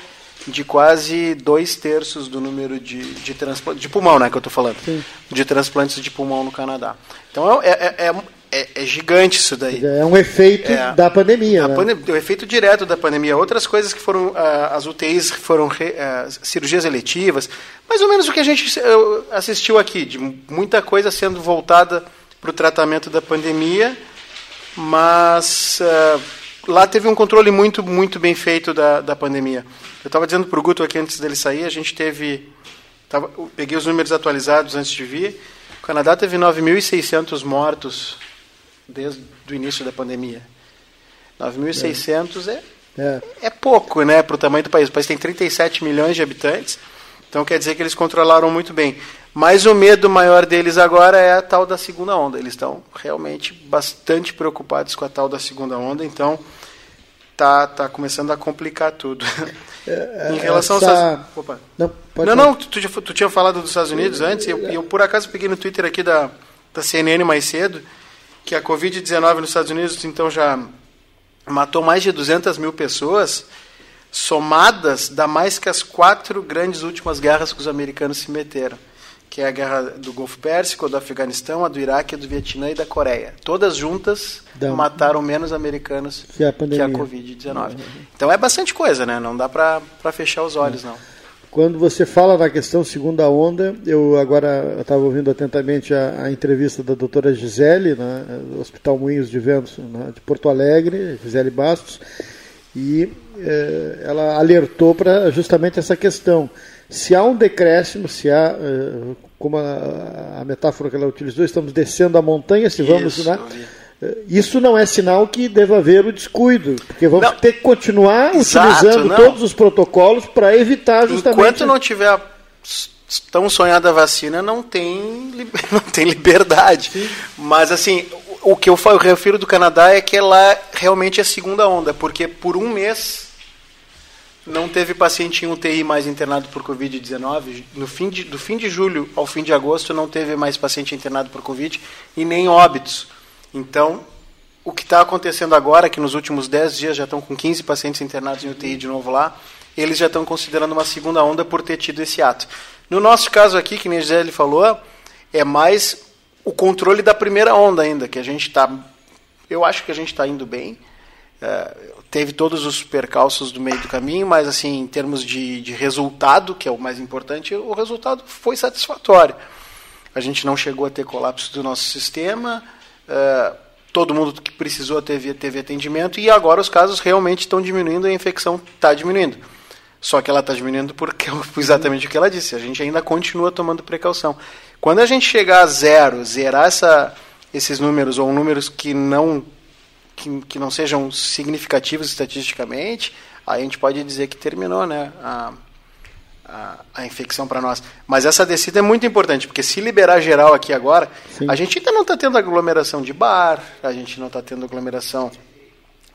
de quase dois terços do número de, de transplantes de pulmão, né, que eu estou falando, Sim. de transplantes de pulmão no Canadá. Então é, é, é, é, é gigante isso daí. É um efeito é. da pandemia, né? Pandemia, o efeito direto da pandemia. Outras coisas que foram uh, as UTIs foram uh, cirurgias eletivas, mais ou menos o que a gente uh, assistiu aqui, de muita coisa sendo voltada para o tratamento da pandemia, mas lá teve um controle muito, muito bem feito da, da pandemia. Eu estava dizendo para o Guto aqui antes dele sair, a gente teve. Tava, peguei os números atualizados antes de vir. O Canadá teve 9.600 mortos desde o início da pandemia. 9.600 é, é. é pouco né, para o tamanho do país. O país tem 37 milhões de habitantes, então quer dizer que eles controlaram muito bem. Mas o medo maior deles agora é a tal da segunda onda. Eles estão realmente bastante preocupados com a tal da segunda onda, então tá, tá começando a complicar tudo. É, em relação essa... aos Opa. Não, não, não tu, tu, tinha falado dos Estados Unidos antes, e eu, eu, por acaso peguei no Twitter aqui da, da CNN mais cedo, que a Covid-19 nos Estados Unidos então já matou mais de 200 mil pessoas, somadas dá mais que as quatro grandes últimas guerras que os americanos se meteram que é a guerra do Golfo Pérsico, do Afeganistão, a do Iraque, a do Vietnã e da Coreia. Todas juntas mataram menos americanos que a, a Covid-19. Então é bastante coisa, né? Não dá para fechar os olhos, não. Quando você fala na questão segunda onda, eu agora estava ouvindo atentamente a, a, entrevista da doutora Gisele, né, do Hospital Moinhos de Ventos, né, de Porto Alegre, Gisele Bastos, e eh, ela alertou para justamente essa questão se há um decréscimo, se há, eh, como a, a metáfora que ela utilizou, estamos descendo a montanha, se vamos. Isso, né? Isso não é sinal que deva haver o descuido, porque vamos não, ter que continuar exato, utilizando não. todos os protocolos para evitar justamente. Enquanto não tiver tão sonhada a vacina, não tem, não tem liberdade. Sim. Mas assim, o que eu, eu refiro do Canadá é que lá realmente é segunda onda, porque por um mês não teve paciente em UTI mais internado por Covid-19. No fim de, do fim de julho ao fim de agosto, não teve mais paciente internado por Covid e nem óbitos. Então, o que está acontecendo agora, que nos últimos 10 dias já estão com 15 pacientes internados em UTI de novo lá, eles já estão considerando uma segunda onda por ter tido esse ato. No nosso caso aqui, que nem a Gisele falou, é mais o controle da primeira onda ainda, que a gente está. Eu acho que a gente está indo bem. É, teve todos os percalços do meio do caminho, mas assim, em termos de, de resultado, que é o mais importante, o resultado foi satisfatório. A gente não chegou a ter colapso do nosso sistema, é, todo mundo que precisou teve, teve atendimento e agora os casos realmente estão diminuindo, a infecção está diminuindo. Só que ela está diminuindo porque exatamente o que ela disse. A gente ainda continua tomando precaução. Quando a gente chegar a zero, zerar essa, esses números ou números que não que, que não sejam significativos estatisticamente, aí a gente pode dizer que terminou, né? A, a, a infecção para nós. Mas essa descida é muito importante, porque se liberar geral aqui agora, Sim. a gente ainda não está tendo aglomeração de bar, a gente não está tendo aglomeração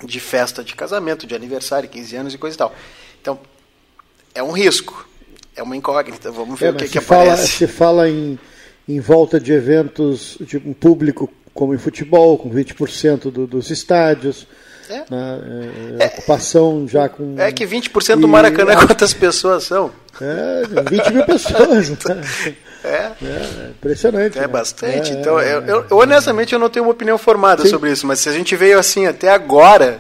de festa de casamento, de aniversário, 15 anos e coisa e tal. Então, é um risco, é uma incógnita. Vamos ver é, o que, que fala, aparece. Se fala em, em volta de eventos de um público como em futebol, com 20% do, dos estádios. É. Né, é, é, ocupação já com. É que 20% do Maracanã, e, quantas pessoas são? É, 20 mil pessoas. Né? É. é. impressionante. É né? bastante. É, então, eu, eu, eu, honestamente eu não tenho uma opinião formada Sim. sobre isso, mas se a gente veio assim até agora,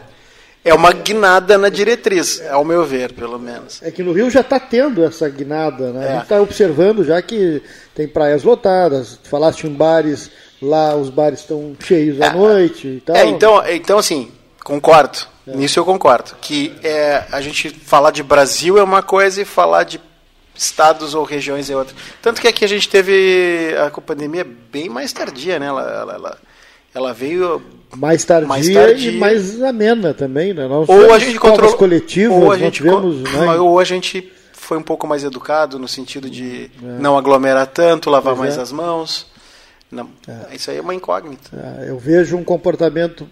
é uma guinada na diretriz, ao meu ver, pelo menos. É que no Rio já está tendo essa guinada, né? É. A gente está observando já que tem praias lotadas, falaste em bares, lá os bares estão cheios à é. noite e tal. É, então, então assim, concordo. É. Nisso eu concordo. Que é, a gente falar de Brasil é uma coisa e falar de estados ou regiões é outra. Tanto que aqui a gente teve a pandemia bem mais tardia, né? Ela, ela, ela, ela veio mais tardia, mais tardia, e mais amena também, né? Nós ou a gente controlou coletivas, ou a gente tivemos, né? ou a gente foi um pouco mais educado no sentido de é. não aglomerar tanto, lavar pois mais é. as mãos. Não, é. isso aí é uma incógnita. É, eu vejo um comportamento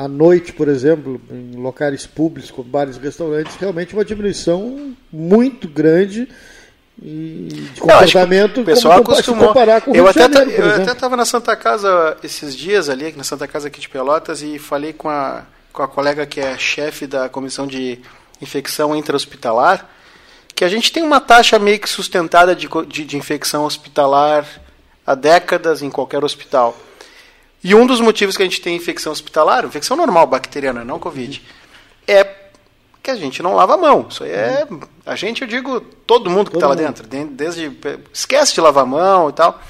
à noite, por exemplo, em locais públicos, como bares e restaurantes, realmente uma diminuição muito grande e de comportamento o pessoal como acostumou. comparar com o eu até Janeiro, eu até estava na Santa Casa esses dias ali na Santa Casa aqui de Pelotas e falei com a com a colega que é chefe da comissão de infecção intra-hospitalar que a gente tem uma taxa meio que sustentada de, de, de infecção hospitalar há décadas em qualquer hospital e um dos motivos que a gente tem infecção hospitalar infecção normal bacteriana não covid é que a gente não lava a mão. Isso aí é. A gente, eu digo, todo mundo que está lá dentro. Desde. Esquece de lavar a mão e tal.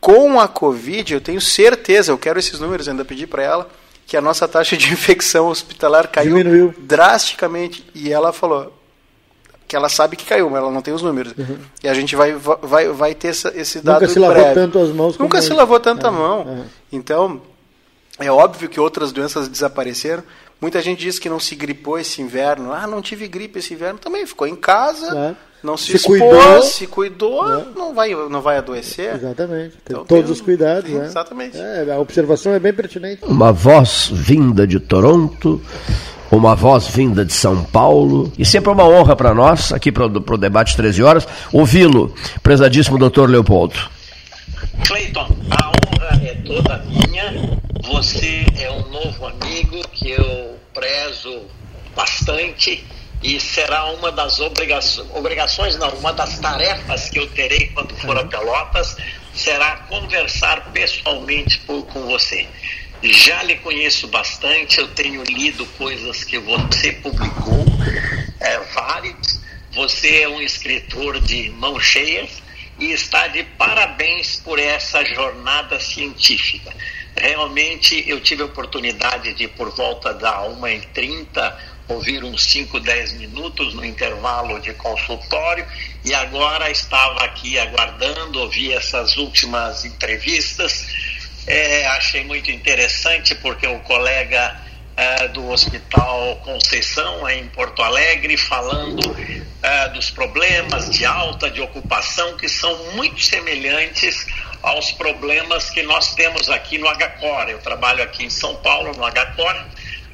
Com a Covid, eu tenho certeza, eu quero esses números, ainda pedi para ela, que a nossa taxa de infecção hospitalar caiu Diminuiu. drasticamente. E ela falou que ela sabe que caiu, mas ela não tem os números. Uhum. E a gente vai, vai, vai ter essa, esse dado Nunca se lavou breve. tanto as mãos Nunca se lavou tanta é, mão. É. Então, é óbvio que outras doenças desapareceram, Muita gente diz que não se gripou esse inverno. Ah, não tive gripe esse inverno. Também ficou em casa, é. Não se, se expôs, cuidou, se cuidou, é. não, vai, não vai adoecer. Exatamente. Então, todos tem, os cuidados. Né? Exatamente. É, a observação é bem pertinente. Uma voz vinda de Toronto uma voz vinda de São Paulo. E sempre é uma honra para nós, aqui para o debate 13 horas, ouvi-lo, prezadíssimo doutor Leopoldo. Cleiton, a honra é toda minha. Você é um novo amigo que eu prezo bastante e será uma das obrigações, obrigações não, uma das tarefas que eu terei quando for a Pelotas será conversar pessoalmente por, com você. Já lhe conheço bastante, eu tenho lido coisas que você publicou, é, vários. Você é um escritor de mãos cheias e está de parabéns por essa jornada científica. Realmente eu tive a oportunidade de, por volta da 1h30, ouvir uns 5, 10 minutos no intervalo de consultório e agora estava aqui aguardando, ouvi essas últimas entrevistas. É, achei muito interessante porque o colega é, do Hospital Conceição, em Porto Alegre, falando é, dos problemas de alta de ocupação que são muito semelhantes aos problemas que nós temos aqui no HCOR. Eu trabalho aqui em São Paulo, no HCOR.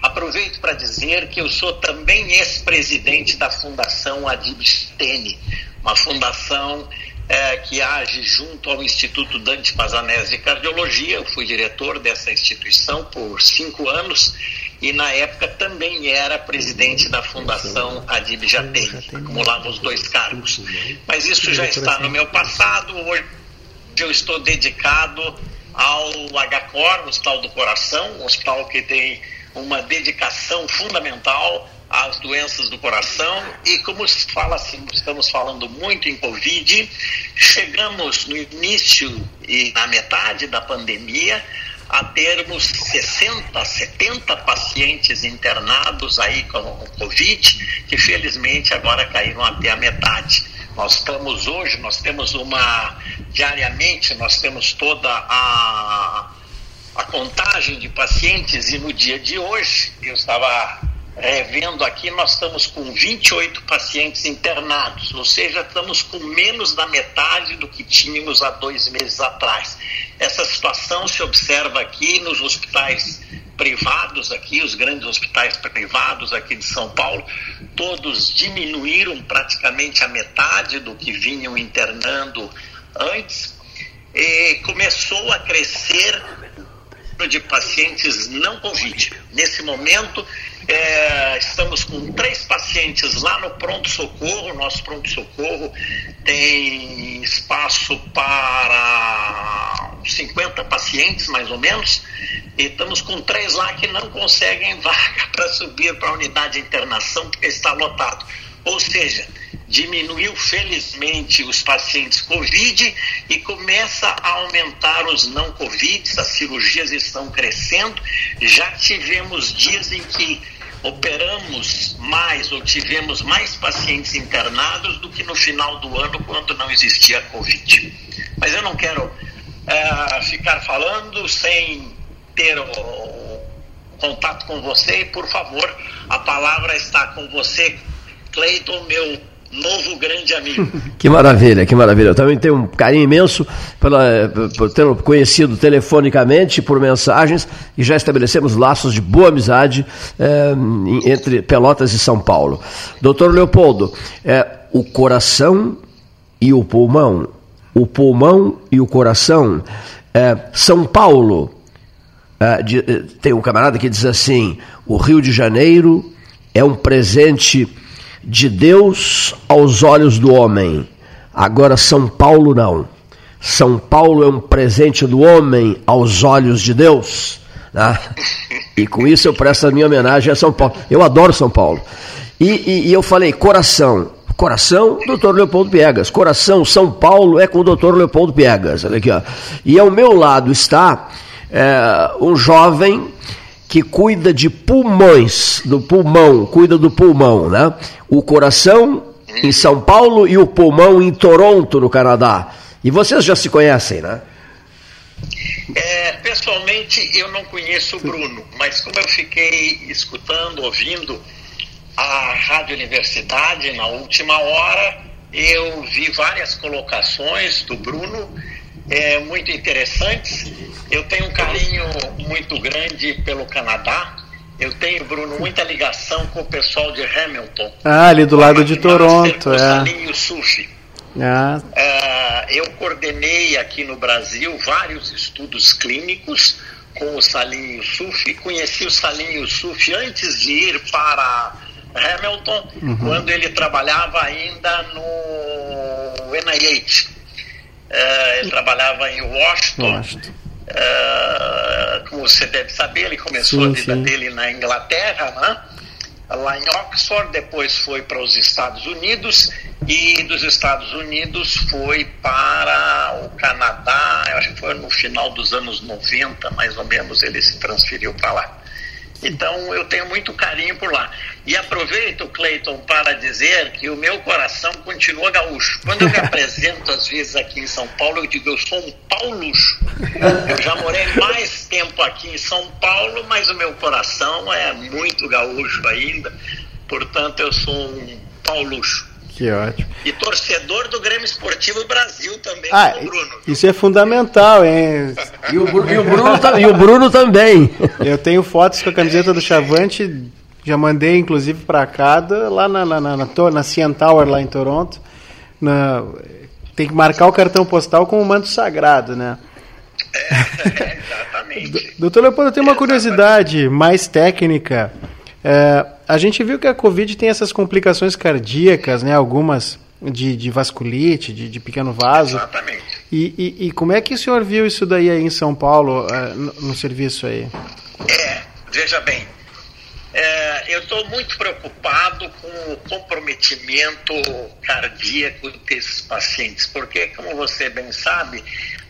Aproveito para dizer que eu sou também ex-presidente da Fundação Adib Stene, uma fundação é, que age junto ao Instituto Dante Pazanese de Cardiologia. Eu fui diretor dessa instituição por cinco anos e na época também era presidente da Fundação Adib Jatene, acumulava os dois cargos. Mas isso já está no meu passado. Hoje eu estou dedicado ao HCOR, Hospital do Coração, um hospital que tem uma dedicação fundamental às doenças do coração e como fala, estamos falando muito em Covid, chegamos no início e na metade da pandemia a termos 60, 70 pacientes internados aí com Covid, que felizmente agora caíram até a metade. Nós estamos hoje, nós temos uma, diariamente, nós temos toda a, a contagem de pacientes e no dia de hoje, eu estava revendo aqui, nós estamos com 28 pacientes internados, ou seja, estamos com menos da metade do que tínhamos há dois meses atrás. Essa situação se observa aqui nos hospitais privados aqui, os grandes hospitais privados aqui de São Paulo, todos diminuíram praticamente a metade do que vinham internando antes. E começou a crescer de pacientes não Covid. Nesse momento, é, estamos com três pacientes lá no pronto-socorro. Nosso pronto-socorro tem espaço para 50 pacientes, mais ou menos. E estamos com três lá que não conseguem vaga para subir para a unidade de internação porque está lotado. Ou seja, diminuiu felizmente os pacientes Covid e começa a aumentar os não Covid, as cirurgias estão crescendo. Já tivemos dias em que operamos mais ou tivemos mais pacientes internados do que no final do ano, quando não existia Covid. Mas eu não quero uh, ficar falando sem ter o, contato com você. Por favor, a palavra está com você, Cleiton, meu novo grande amigo. que maravilha, que maravilha. Eu também tenho um carinho imenso pela, por tê-lo conhecido telefonicamente, por mensagens, e já estabelecemos laços de boa amizade é, entre Pelotas e São Paulo. Doutor Leopoldo, é, o coração e o pulmão, o pulmão e o coração, é, São Paulo, de, tem um camarada que diz assim, o Rio de Janeiro é um presente de Deus aos olhos do homem. Agora, São Paulo não. São Paulo é um presente do homem aos olhos de Deus. Né? E com isso eu presto a minha homenagem a São Paulo. Eu adoro São Paulo. E, e, e eu falei, coração. Coração, doutor Leopoldo Piegas. Coração, São Paulo é com o doutor Leopoldo Piegas. Olha aqui, ó. E ao meu lado está é, um jovem que cuida de pulmões, do pulmão, cuida do pulmão, né? O coração em São Paulo e o pulmão em Toronto, no Canadá. E vocês já se conhecem, né? É, pessoalmente, eu não conheço o Bruno, mas como eu fiquei escutando, ouvindo a Rádio Universidade na última hora, eu vi várias colocações do Bruno é, muito interessantes. Eu tenho um carinho muito grande pelo Canadá. Eu tenho, Bruno, muita ligação com o pessoal de Hamilton. Ah, ali do lado de Toronto, é. Salinho Sufi. Ah. Uh, eu coordenei aqui no Brasil vários estudos clínicos com o Salinho Sufi. Conheci o Salinho Sufi antes de ir para Hamilton, uhum. quando ele trabalhava ainda no NIH. Uh, ele trabalhava em Washington. Washington. Uh, como você deve saber, ele começou sim, a vida sim. dele na Inglaterra, né? lá em Oxford, depois foi para os Estados Unidos e dos Estados Unidos foi para o Canadá, eu acho que foi no final dos anos 90, mais ou menos, ele se transferiu para lá. Então eu tenho muito carinho por lá. E aproveito, Cleiton, para dizer que o meu coração continua gaúcho. Quando eu me apresento às vezes aqui em São Paulo, eu digo eu sou um paulucho. Eu já morei mais tempo aqui em São Paulo, mas o meu coração é muito gaúcho ainda. Portanto, eu sou um paulucho. Que ótimo. E torcedor do Grêmio Esportivo Brasil também, ah, Bruno. Isso é fundamental, hein? e, o, e, o Bruno, e o Bruno também. Eu tenho fotos com a camiseta do Chavante, já mandei inclusive para cada, lá na, na, na, na, na CN Tower, lá em Toronto. Na, tem que marcar o cartão postal com o manto sagrado, né? É, exatamente. Doutor Leopoldo, eu tenho uma curiosidade mais técnica. É, a gente viu que a Covid tem essas complicações cardíacas, né? Algumas de, de vasculite, de, de, pequeno vaso. Exatamente. E, e, e, como é que o senhor viu isso daí aí em São Paulo, uh, no, no, serviço aí? É, veja bem, é, eu estou muito preocupado com o comprometimento cardíaco desses pacientes, porque, como você bem sabe,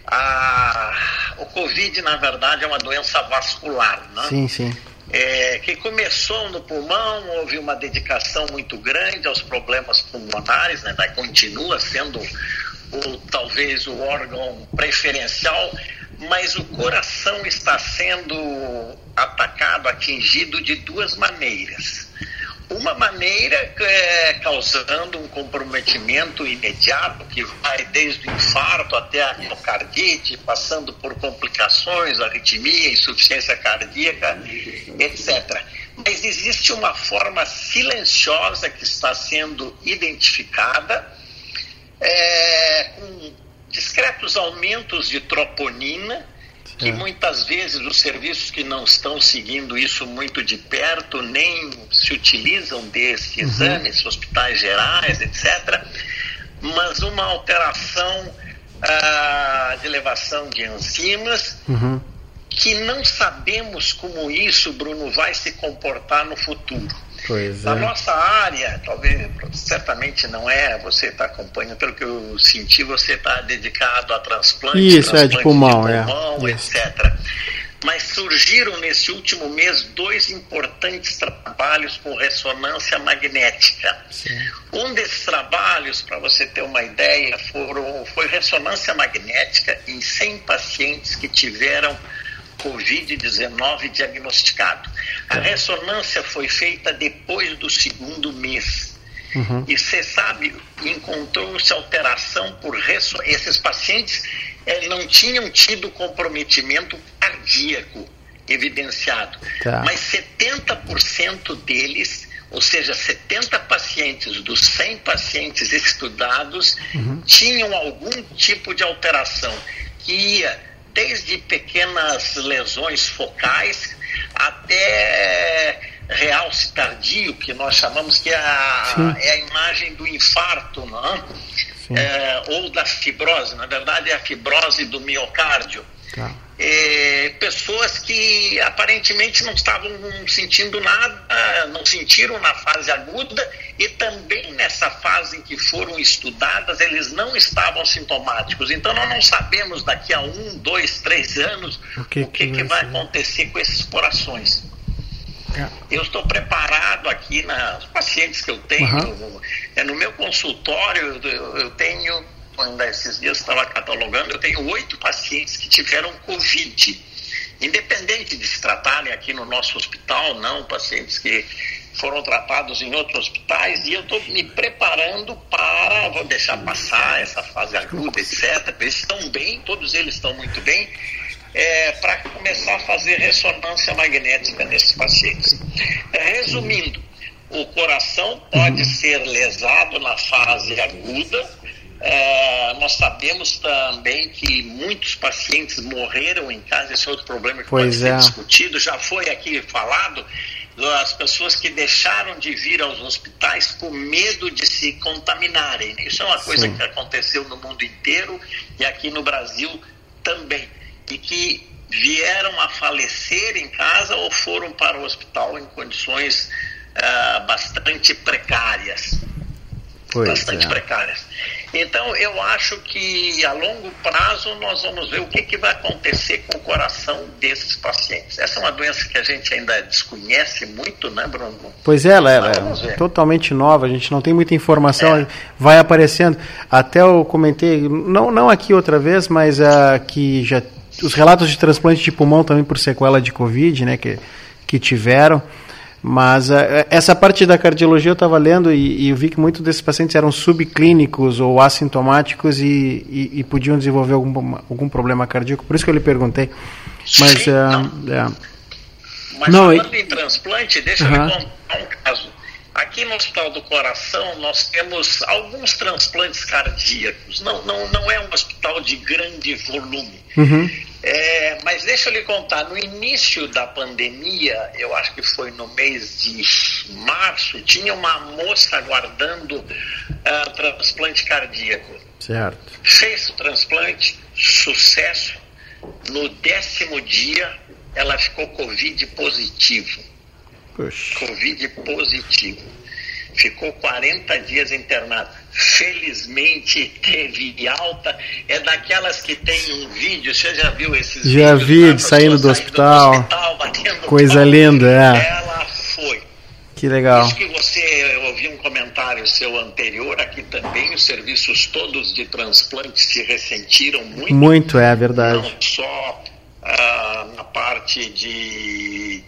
a, o Covid, na verdade, é uma doença vascular, né? Sim, sim. É, que começou no pulmão, houve uma dedicação muito grande aos problemas pulmonares, né? Daí continua sendo o, talvez o órgão preferencial, mas o coração está sendo atacado, atingido de duas maneiras. Uma maneira é causando um comprometimento imediato que vai desde o infarto até a miocardite, passando por complicações, arritmia, insuficiência cardíaca, etc. Mas existe uma forma silenciosa que está sendo identificada, é, com discretos aumentos de troponina, que muitas vezes os serviços que não estão seguindo isso muito de perto nem se utilizam desse uhum. exame, hospitais gerais, etc. Mas uma alteração ah, de elevação de enzimas uhum. que não sabemos como isso, Bruno, vai se comportar no futuro. Pois Na é. nossa área, talvez, certamente não é, você está acompanhando, pelo que eu senti, você está dedicado a transplante, Isso, é, transplante de pulmão, é. pulmão, Isso. etc. Mas surgiram nesse último mês dois importantes trabalhos com ressonância magnética. Um desses trabalhos, para você ter uma ideia, foram, foi ressonância magnética em 100 pacientes que tiveram Covid-19 diagnosticado. A ressonância foi feita depois do segundo mês. Uhum. E você sabe, encontrou-se alteração por resso... esses pacientes eh, não tinham tido comprometimento cardíaco evidenciado, Tá. mas 70% deles, ou seja, 70 pacientes dos 100 pacientes estudados tinham algum tipo de alteração que ia desde pequenas lesões focais até realce tardio, que nós chamamos que é a, é a imagem do infarto, não é? É, ou da fibrose, na verdade é a fibrose do miocárdio. Tá. É, pessoas que aparentemente não estavam sentindo nada, não sentiram na fase aguda e também nessa fase em que foram estudadas eles não estavam sintomáticos. Então nós não sabemos daqui a um, dois, três anos O que o que, que que vai ser? acontecer com esses corações. É. Eu estou preparado aqui nas pacientes que eu tenho. É, no meu consultório, eu, eu tenho, quando esses dias estava catalogando, eu tenho oito pacientes que tiveram Covid. Independente de se tratarem aqui no nosso hospital, não, pacientes que foram tratados em outros hospitais, e eu estou me preparando para, vou deixar passar essa fase aguda, etc. Eles estão bem, todos eles estão muito bem, é, para começar a fazer ressonância magnética nesses pacientes. Resumindo, o coração pode ser lesado na fase aguda. É, nós sabemos também que muitos pacientes morreram em casa, esse é outro problema que Pois pode ser é. discutido, já foi aqui falado, das pessoas que deixaram de vir aos hospitais por medo de se contaminarem. Isso é uma coisa Sim. que aconteceu no mundo inteiro e aqui no Brasil também. E que vieram a falecer em casa ou foram para o hospital em condições ah, bastante precárias Pois bastante é. precárias. Então, eu acho que a longo prazo nós vamos ver o que, que vai acontecer com o coração desses pacientes. Essa é uma doença que a gente ainda desconhece muito, né, Bruno? Pois é, ela, ela é totalmente nova, a gente não tem muita informação, É. vai aparecendo. Até eu comentei, não, não aqui outra vez, mas ah, que já os relatos de transplante de pulmão também por sequela de Covid, né, que, que tiveram. Mas ah, essa parte da cardiologia eu estava lendo e, e eu vi que muitos desses pacientes eram subclínicos ou assintomáticos e, e- e podiam desenvolver algum, algum problema cardíaco. Por isso que eu lhe perguntei. Mas Sim, não. é, Mas Não, falando em transplante, deixa eu Aham. lhe contar um caso. Aqui no Hospital do Coração nós temos alguns transplantes cardíacos. Não, não, não é um hospital de grande volume. uhum, É, mas deixa eu lhe contar, no início da pandemia, eu acho que foi no mês de março, tinha uma moça aguardando ah, transplante cardíaco. certo. Fez o transplante, sucesso. No décimo dia, ela ficou Covid positivo. Puxa. Covid positivo. Ficou 40 dias internada. Felizmente teve alta. É daquelas que tem um vídeo, você já viu esses Já vídeos? vi, da de saindo do hospital. hospital, batendo Coisa palma? linda, é. Ela foi. Que legal. Isso que você ouviu um comentário seu anterior, aqui também os serviços todos de transplante se ressentiram muito. Muito, é verdade. Não só ah, na parte de,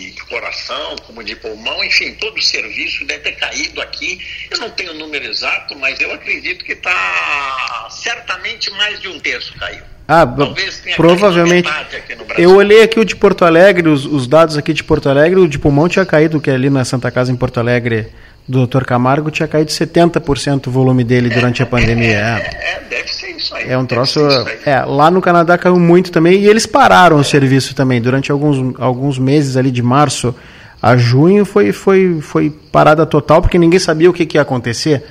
de coração, como de pulmão, enfim, todo o serviço deve ter caído aqui. Eu não tenho o número exato, mas eu acredito que está certamente mais de um terço caiu. Ah, Talvez tenha provavelmente. caído metade aqui no Brasil. Eu olhei aqui o de Porto Alegre, os, os dados aqui de Porto Alegre, o de pulmão tinha caído, que é ali na Santa Casa em Porto Alegre, do Dr. Camargo, tinha caído 70% o volume dele durante a pandemia. É, É, deve ser isso aí. é um troço. É, lá no Canadá caiu muito também, e eles pararam o serviço também. Durante alguns, alguns meses ali de março a junho foi, foi, foi parada total, porque ninguém sabia o que, que ia acontecer.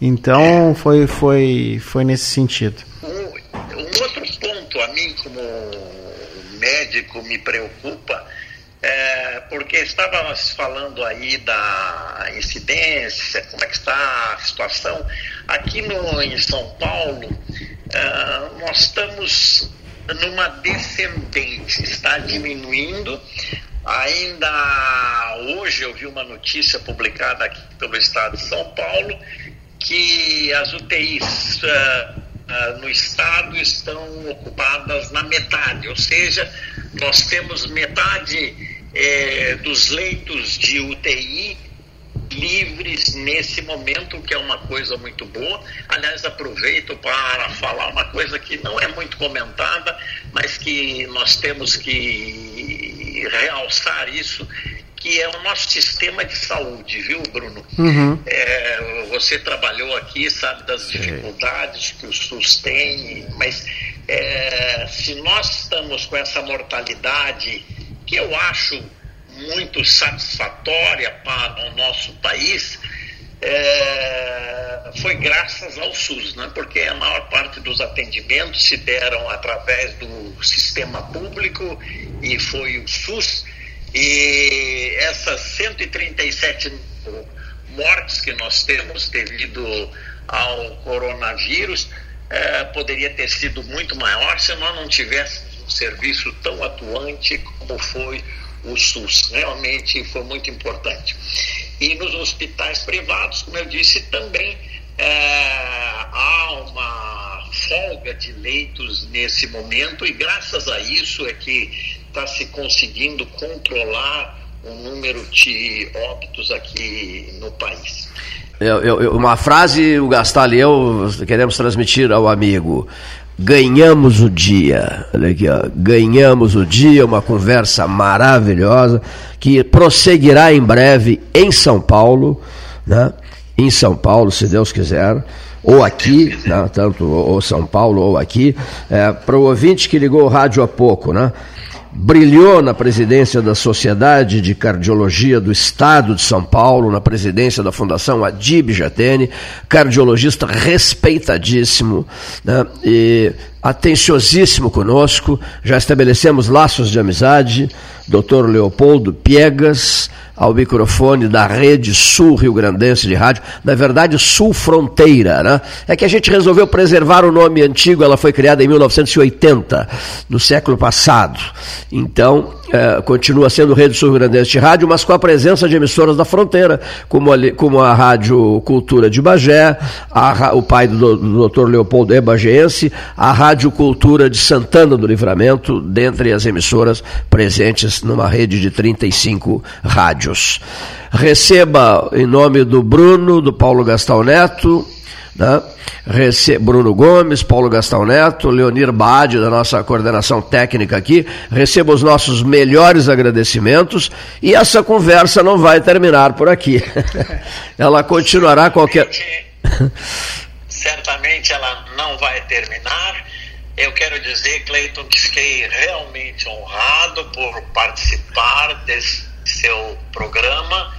Então foi, foi, foi nesse sentido. Um, um outro ponto a mim como médico me preocupa é porque estávamos falando aí da incidência, como é que está a situação. Aqui no, em São Paulo, ah, nós estamos numa descendente, está diminuindo. Ainda hoje eu vi uma notícia publicada aqui pelo Estado de São Paulo que as UTIs ah, ah, no estado estão ocupadas na metade, ou seja, nós temos metade eh, dos leitos de UTI livres nesse momento, que é uma coisa muito boa. Aliás, aproveito para falar uma coisa que não é muito comentada, mas que nós temos que realçar isso, que é o nosso sistema de saúde, viu, Bruno? Uhum. É, você trabalhou aqui, sabe das dificuldades que o SUS tem, mas é, se nós estamos com essa mortalidade, que eu acho muito satisfatória para o nosso país, é, foi graças ao SUS, né? porque a maior parte dos atendimentos se deram através do sistema público e foi o SUS. E essas 137 mortes que nós temos devido ao coronavírus eh, poderia ter sido muito maior se nós não tivéssemos um serviço tão atuante como foi o SUS. Realmente foi muito importante. E nos hospitais privados, como eu disse, também eh, há uma folga de leitos nesse momento e graças a isso é que está se conseguindo controlar o número de óbitos aqui no país. Eu, eu, uma frase, o Gastal e eu queremos transmitir ao amigo. Ganhamos o dia. Olha aqui, ó. Ganhamos o dia, uma conversa maravilhosa que prosseguirá em breve em São Paulo, né? Em São Paulo, se Deus quiser ou aqui, né, tanto ou São Paulo ou aqui, é, para o ouvinte que ligou o rádio há pouco, né? Brilhou na presidência da Sociedade de Cardiologia do Estado de São Paulo, na presidência da Fundação Adib Jatene, cardiologista respeitadíssimo né, e atenciosíssimo conosco. Já estabelecemos laços de amizade. Dr. Leopoldo Piegas, ao microfone da Rede Sul Rio Grandense de Rádio, na verdade Sul Fronteira, né? É que a gente resolveu preservar o nome antigo, ela foi criada em 1980, no século passado. Então, é, continua sendo Rede Sul Rio Grandense de Rádio, mas com a presença de emissoras da fronteira, como a, como a Rádio Cultura de Bagé, a, o pai do, do Dr. Leopoldo é bagiense, a Rádio Cultura de Santana do Livramento, dentre as emissoras presentes numa rede de 35 rádios. Receba em nome do Bruno, do Paulo Gastão Neto, né? Bruno Gomes, Paulo Gastão Neto, Leonir Bade, da nossa coordenação técnica aqui, receba os nossos melhores agradecimentos e essa conversa não vai terminar por aqui. ela continuará qualquer. Certamente ela não vai terminar. Eu quero dizer, Cleiton, que fiquei realmente honrado por participar desse seu programa.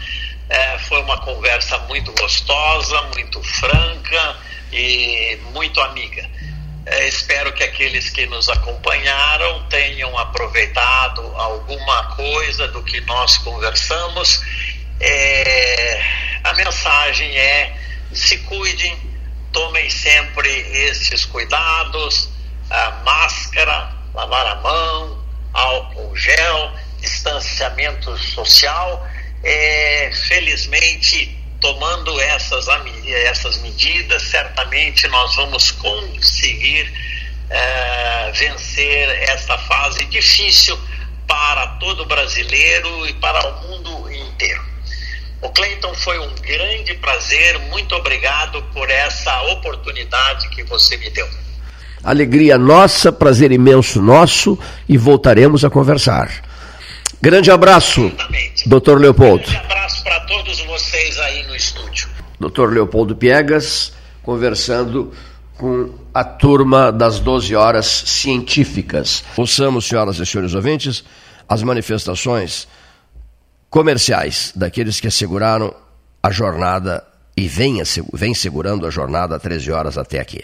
É, foi uma conversa muito gostosa, muito franca e muito amiga. É, espero que aqueles que nos acompanharam tenham aproveitado alguma coisa do que nós conversamos. É, a mensagem é se cuidem, tomem sempre esses cuidados, a máscara, lavar a mão, álcool gel, distanciamento social. É, felizmente, tomando essas, essas medidas, certamente nós vamos conseguir é, vencer essa fase difícil para todo brasileiro e para o mundo inteiro. O Cleiton foi um grande prazer, muito obrigado por essa oportunidade que você me deu. Alegria nossa, prazer imenso nosso e voltaremos a conversar. Grande abraço, Exatamente. Dr. Leopoldo. Grande abraço para todos vocês aí no estúdio. Dr. Leopoldo Piegas, conversando com a turma das 12 horas científicas. Ouçamos, senhoras e senhores ouvintes, as manifestações comerciais daqueles que asseguraram a jornada e vem, vem segurando a jornada 13 horas até aqui.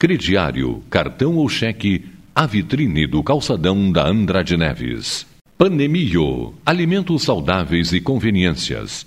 crediário, cartão ou cheque, a vitrine do calçadão da Andrade Neves. Panemio, alimentos saudáveis e conveniências.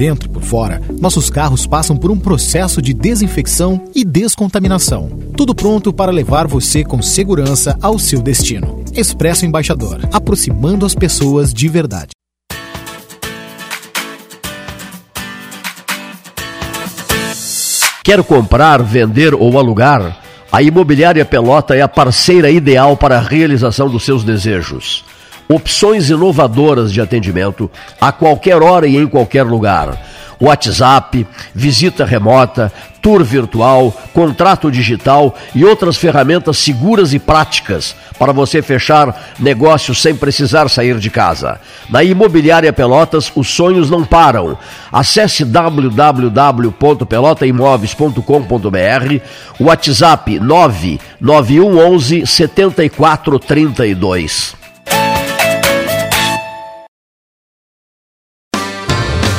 Dentro e por fora, nossos carros passam por um processo de desinfecção e descontaminação. Tudo pronto para levar você com segurança ao seu destino. Expresso Embaixador, aproximando as pessoas de verdade. Quer comprar, vender ou alugar? A Imobiliária Pelota é a parceira ideal para a realização dos seus desejos. Opções inovadoras de atendimento a qualquer hora e em qualquer lugar WhatsApp, visita remota, tour virtual, contrato digital e outras ferramentas seguras e práticas para você fechar negócios sem precisar sair de casa. Na Imobiliária Pelotas, os sonhos não param. Acesse www.pelotaimoveis.com.br, WhatsApp 99111 7432.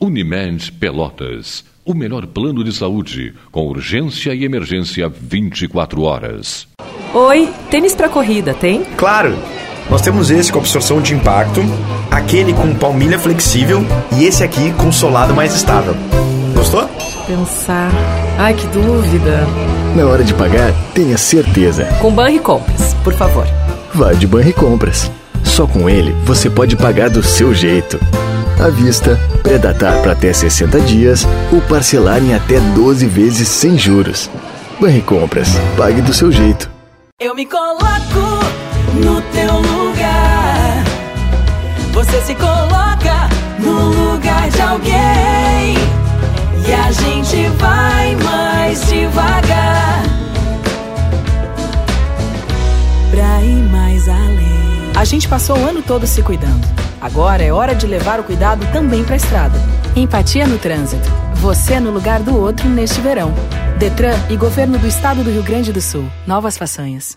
Unimed Pelotas. O melhor plano de saúde, com urgência e emergência 24 horas. Oi, tênis para corrida, tem? Claro! Nós temos esse com absorção de impacto, aquele com palmilha flexível e esse aqui com solado mais estável. Gostou? Pensar. Ai, que dúvida. Na hora de pagar, tenha certeza. Com Banri Compras, por favor. Vá de Banri Compras. Só com ele você pode pagar do seu jeito à vista, predatar para até 60 dias ou parcelar em até 12 vezes sem juros. Banre Compras, pague do seu jeito. Eu me coloco no teu lugar. Você se coloca no lugar de alguém. E a gente vai mais devagar. Pra ir mais além. A gente passou o ano todo se cuidando. Agora é hora de levar o cuidado também para a estrada. Empatia no trânsito. Você no lugar do outro neste verão. Detran e Governo do Estado do Rio Grande do Sul. Novas façanhas.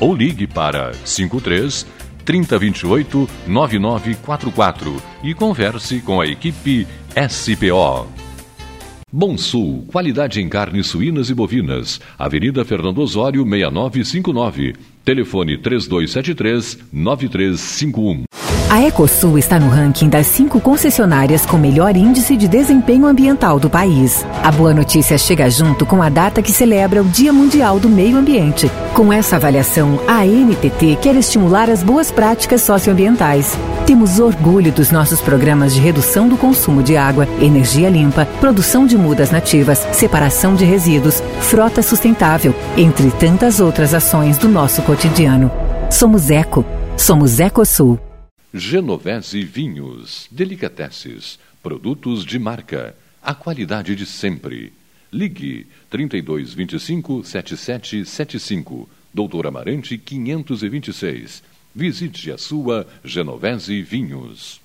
ou ligue para 53 3028 9944 e converse com a equipe SPO. Bom Sul, qualidade em carnes suínas e bovinas. Avenida Fernando Osório, 6959. Telefone 3273 9351. A Ecosul está no ranking das cinco concessionárias com melhor índice de desempenho ambiental do país. A boa notícia chega junto com a data que celebra o Dia Mundial do Meio Ambiente. Com essa avaliação, a NTT quer estimular as boas práticas socioambientais. Temos orgulho dos nossos programas de redução do consumo de água, energia limpa, produção de mudas nativas, separação de resíduos, frota sustentável, entre tantas outras ações do nosso cotidiano. Somos Eco. Somos Ecosul. Genovese Vinhos, Delicateces, produtos de marca, a qualidade de sempre. Ligue 3225 7775, Doutor Amarante 526. Visite a sua Genovese Vinhos.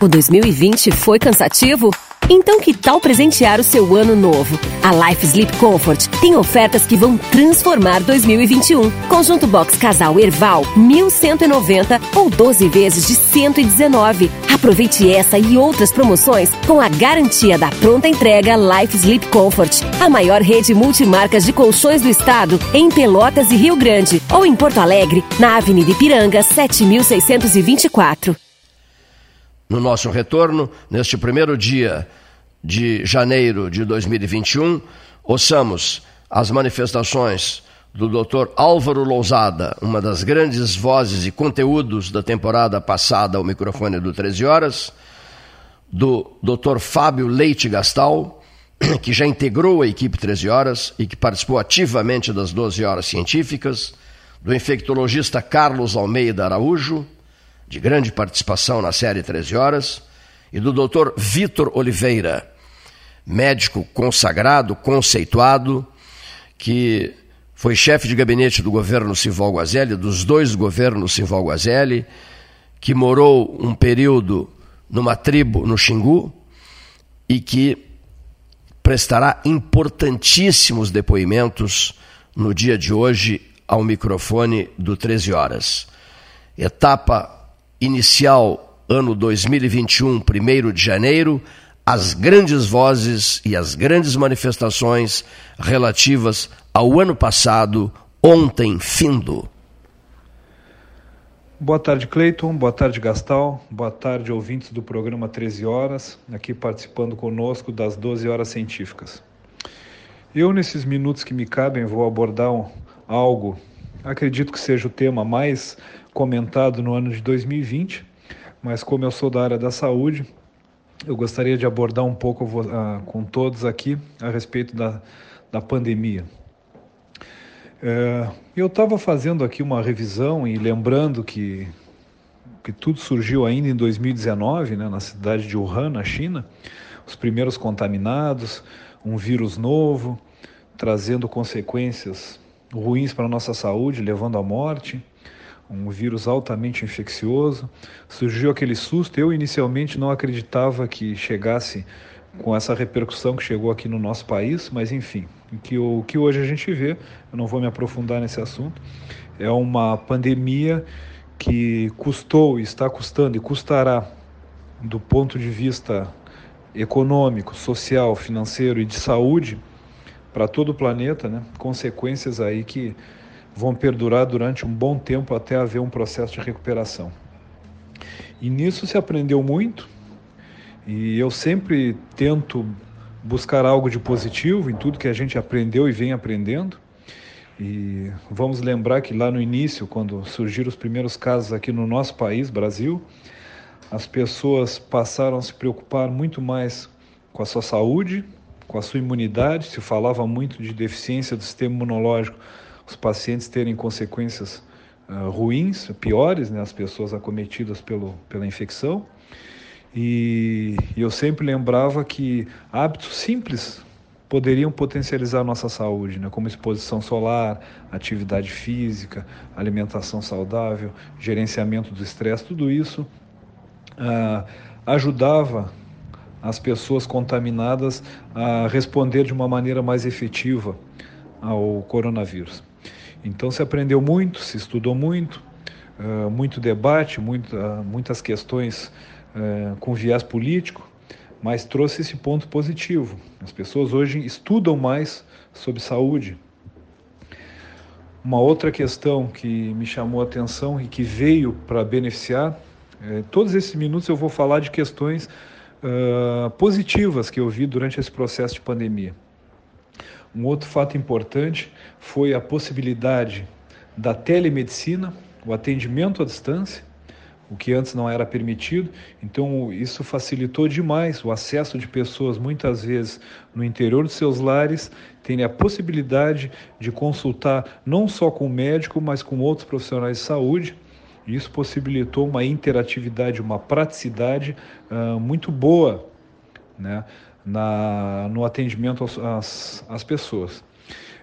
O 2020 foi cansativo? Então que tal presentear o seu ano novo? A Life Sleep Comfort tem ofertas que vão transformar 2021. Conjunto Box Casal Erval, 1190 ou 12 vezes de 119. Aproveite essa e outras promoções com a garantia da pronta entrega Life Sleep Comfort, a maior rede multimarcas de colchões do estado em Pelotas e Rio Grande ou em Porto Alegre, na Avenida Ipiranga, 7624. No nosso retorno, neste primeiro dia de janeiro de 2021, ouçamos as manifestações do Dr. Álvaro Lousada, uma das grandes vozes e conteúdos da temporada passada ao microfone do 13 Horas, do Dr. Fábio Leite Gastal, que já integrou a equipe 13 Horas e que participou ativamente das 12 Horas Científicas, do infectologista Carlos Almeida Araújo, de grande participação na série 13 Horas, e do Dr. Vitor Oliveira, médico consagrado, conceituado, que foi chefe de gabinete do governo Sival Guazelli, dos dois governos Sival Guazelli, que morou um período numa tribo no Xingu e que prestará importantíssimos depoimentos no dia de hoje ao microfone do 13 Horas. Etapa inicial, ano 2021, 1 de janeiro, as grandes vozes e as grandes manifestações relativas ao ano passado, ontem findo. Boa tarde, Cleiton. Boa tarde, Gastal. Boa tarde, ouvintes do programa 13 Horas, aqui participando conosco das 12 Horas Científicas. Eu, nesses minutos que me cabem, vou abordar algo, acredito que seja o tema mais comentado no ano de 2020, mas como eu sou da área da saúde, eu gostaria de abordar um pouco uh, com todos aqui a respeito da, da pandemia. É, eu estava fazendo aqui uma revisão e lembrando que, que tudo surgiu ainda em 2019, né, na cidade de Wuhan, na China, os primeiros contaminados, um vírus novo, trazendo consequências ruins para a nossa saúde, levando à morte um vírus altamente infeccioso. Surgiu aquele susto. Eu inicialmente não acreditava que chegasse com essa repercussão que chegou aqui no nosso país, mas enfim, o que, o que hoje a gente vê, eu não vou me aprofundar nesse assunto, é uma pandemia que custou, está custando e custará, do ponto de vista econômico, social, financeiro e de saúde, para todo o planeta, né? consequências aí que vão perdurar durante um bom tempo até haver um processo de recuperação. E nisso se aprendeu muito, e eu sempre tento buscar algo de positivo em tudo que a gente aprendeu e vem aprendendo. E vamos lembrar que lá no início, quando surgiram os primeiros casos aqui no nosso país, Brasil, as pessoas passaram a se preocupar muito mais com a sua saúde, com a sua imunidade. Se falava muito de deficiência do sistema imunológico, os pacientes terem consequências uh, ruins, piores, né, as pessoas acometidas pelo, pela infecção. E eu sempre lembrava que hábitos simples poderiam potencializar nossa saúde, né? como exposição solar, atividade física, alimentação saudável, gerenciamento do estresse, tudo isso ah, ajudava as pessoas contaminadas a responder de uma maneira mais efetiva ao coronavírus. Então se aprendeu muito, se estudou muito, uh, muito debate, muito, uh, muitas questões uh, com viés político, mas trouxe esse ponto positivo. As pessoas hoje estudam mais sobre saúde. Uma outra questão que me chamou a atenção e que veio para beneficiar, é, todos esses minutos eu vou falar de questões uh, positivas que eu vi durante esse processo de pandemia. Um outro fato importante foi a possibilidade da telemedicina, o atendimento à distância, o que antes não era permitido. Então, isso facilitou demais o acesso de pessoas, muitas vezes no interior dos seus lares, terem a possibilidade de consultar não só com o médico, mas com outros profissionais de saúde. Isso possibilitou uma interatividade, uma praticidade uh, muito boa né, na, no atendimento às, às pessoas.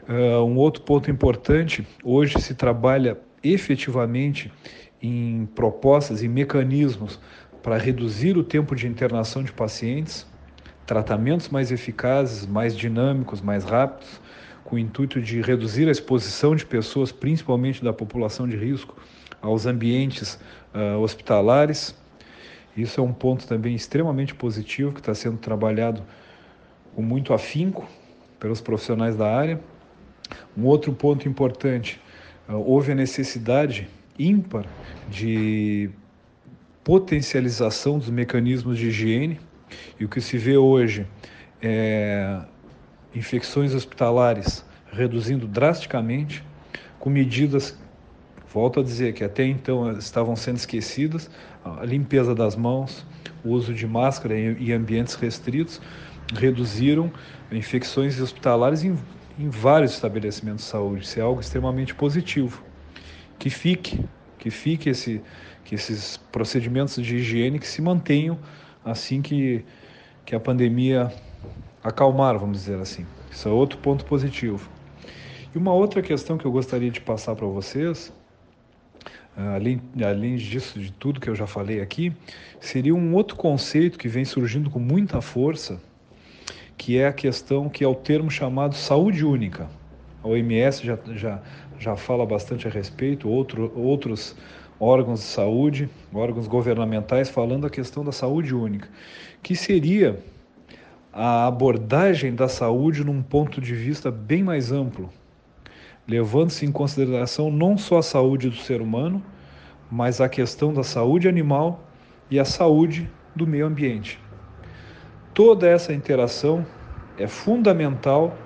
Uh, um outro ponto importante: hoje se trabalha efetivamente em propostas e mecanismos para reduzir o tempo de internação de pacientes, tratamentos mais eficazes, mais dinâmicos, mais rápidos, com o intuito de reduzir a exposição de pessoas, principalmente da população de risco, aos ambientes uh, hospitalares. Isso é um ponto também extremamente positivo que está sendo trabalhado com muito afinco pelos profissionais da área. Um outro ponto importante: uh, houve a necessidade ímpar de potencialização dos mecanismos de higiene. E o que se vê hoje é infecções hospitalares reduzindo drasticamente, com medidas, volto a dizer, que até então estavam sendo esquecidas, a limpeza das mãos, o uso de máscara em ambientes restritos, reduziram infecções hospitalares em, em vários estabelecimentos de saúde. Isso é algo extremamente positivo que fique, que fique esse, que esses procedimentos de higiene que se mantenham assim que, que a pandemia acalmar, vamos dizer assim. Isso é outro ponto positivo. E uma outra questão que eu gostaria de passar para vocês, além, além disso, de tudo que eu já falei aqui, seria um outro conceito que vem surgindo com muita força, que é a questão que é o termo chamado saúde única. A OMS já, já, já fala bastante a respeito, outro, outros órgãos de saúde, órgãos governamentais falando a questão da saúde única, que seria a abordagem da saúde num ponto de vista bem mais amplo, levando-se em consideração não só a saúde do ser humano, mas a questão da saúde animal e a saúde do meio ambiente. Toda essa interação é fundamental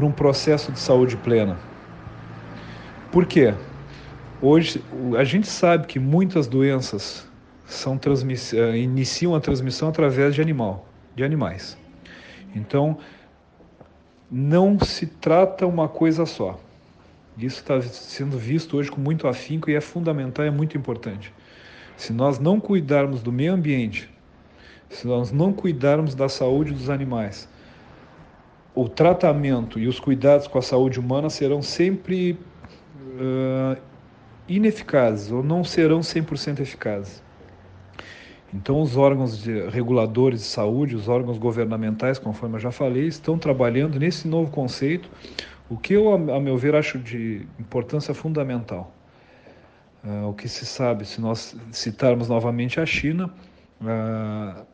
para um processo de saúde plena. Por quê? Hoje a gente sabe que muitas doenças são transmiss... Eh, iniciam a transmissão através de animal, de animais. Então não se trata uma coisa só. Isso está sendo visto hoje com muito afinco e é fundamental, é muito importante. Se nós não cuidarmos do meio ambiente, se nós não cuidarmos da saúde dos animais, o tratamento e os cuidados com a saúde humana serão sempre uh, ineficazes ou não serão 100% eficazes. Então, os órgãos de, reguladores de saúde, os órgãos governamentais, conforme eu já falei, estão trabalhando nesse novo conceito, o que eu, a meu ver, acho de importância fundamental. Uh, o que se sabe, se nós citarmos novamente a China, uh,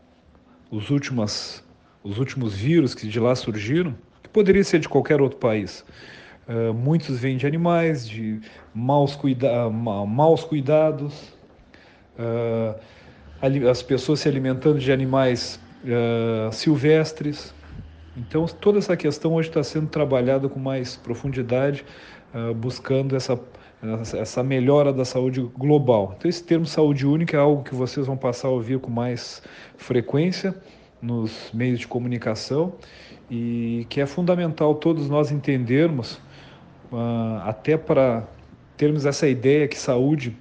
os, últimas, os últimos vírus que de lá surgiram, que poderia ser de qualquer outro país, Uh, muitos vêm de animais, de maus, cuida maus cuidados, uh, as pessoas se alimentando de animais uh, silvestres. Então, toda essa questão hoje está sendo trabalhada com mais profundidade, buscando essa, essa melhora da saúde global. Então, esse termo saúde única é algo que vocês vão passar a ouvir com mais frequência nos meios de comunicação e que é fundamental todos nós entendermos, uh, até para termos essa ideia que saúde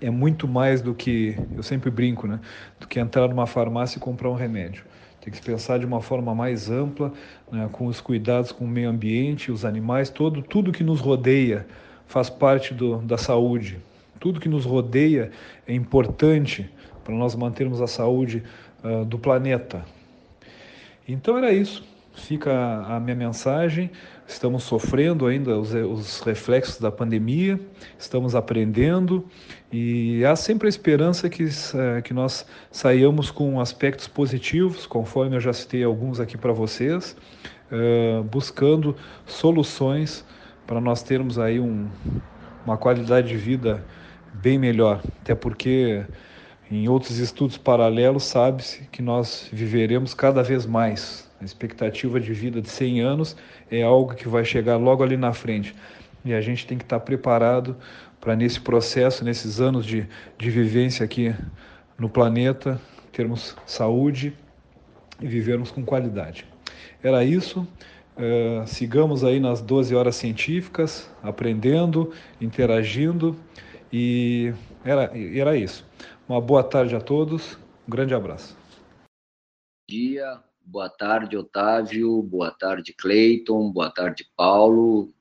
é muito mais do que, eu sempre brinco, né, do que entrar numa farmácia e comprar um remédio. Tem que pensar de uma forma mais ampla, né, com os cuidados com o meio ambiente, os animais, todo, tudo que nos rodeia faz parte do, da saúde. Tudo que nos rodeia é importante para nós mantermos a saúde do planeta. Então era isso. Fica a, minha mensagem. Estamos sofrendo ainda os, os reflexos da pandemia, estamos aprendendo e há sempre a esperança que, que nós saiamos com aspectos positivos, conforme eu já citei alguns aqui para vocês, buscando soluções para nós termos aí um, uma qualidade de vida bem melhor. Até porque em outros estudos paralelos sabe-se que nós viveremos cada vez mais. A expectativa de vida de 100 anos é algo que vai chegar logo ali na frente. E a gente tem que estar preparado para, nesse processo, nesses anos de, de vivência aqui no planeta, termos saúde e vivermos com qualidade. Era isso. Uh, sigamos aí nas 12 horas científicas, aprendendo, interagindo e era, era isso. Uma boa tarde a todos, um grande abraço. Dia, Boa tarde, Otávio. Boa tarde, Cleiton. Boa tarde, Paulo.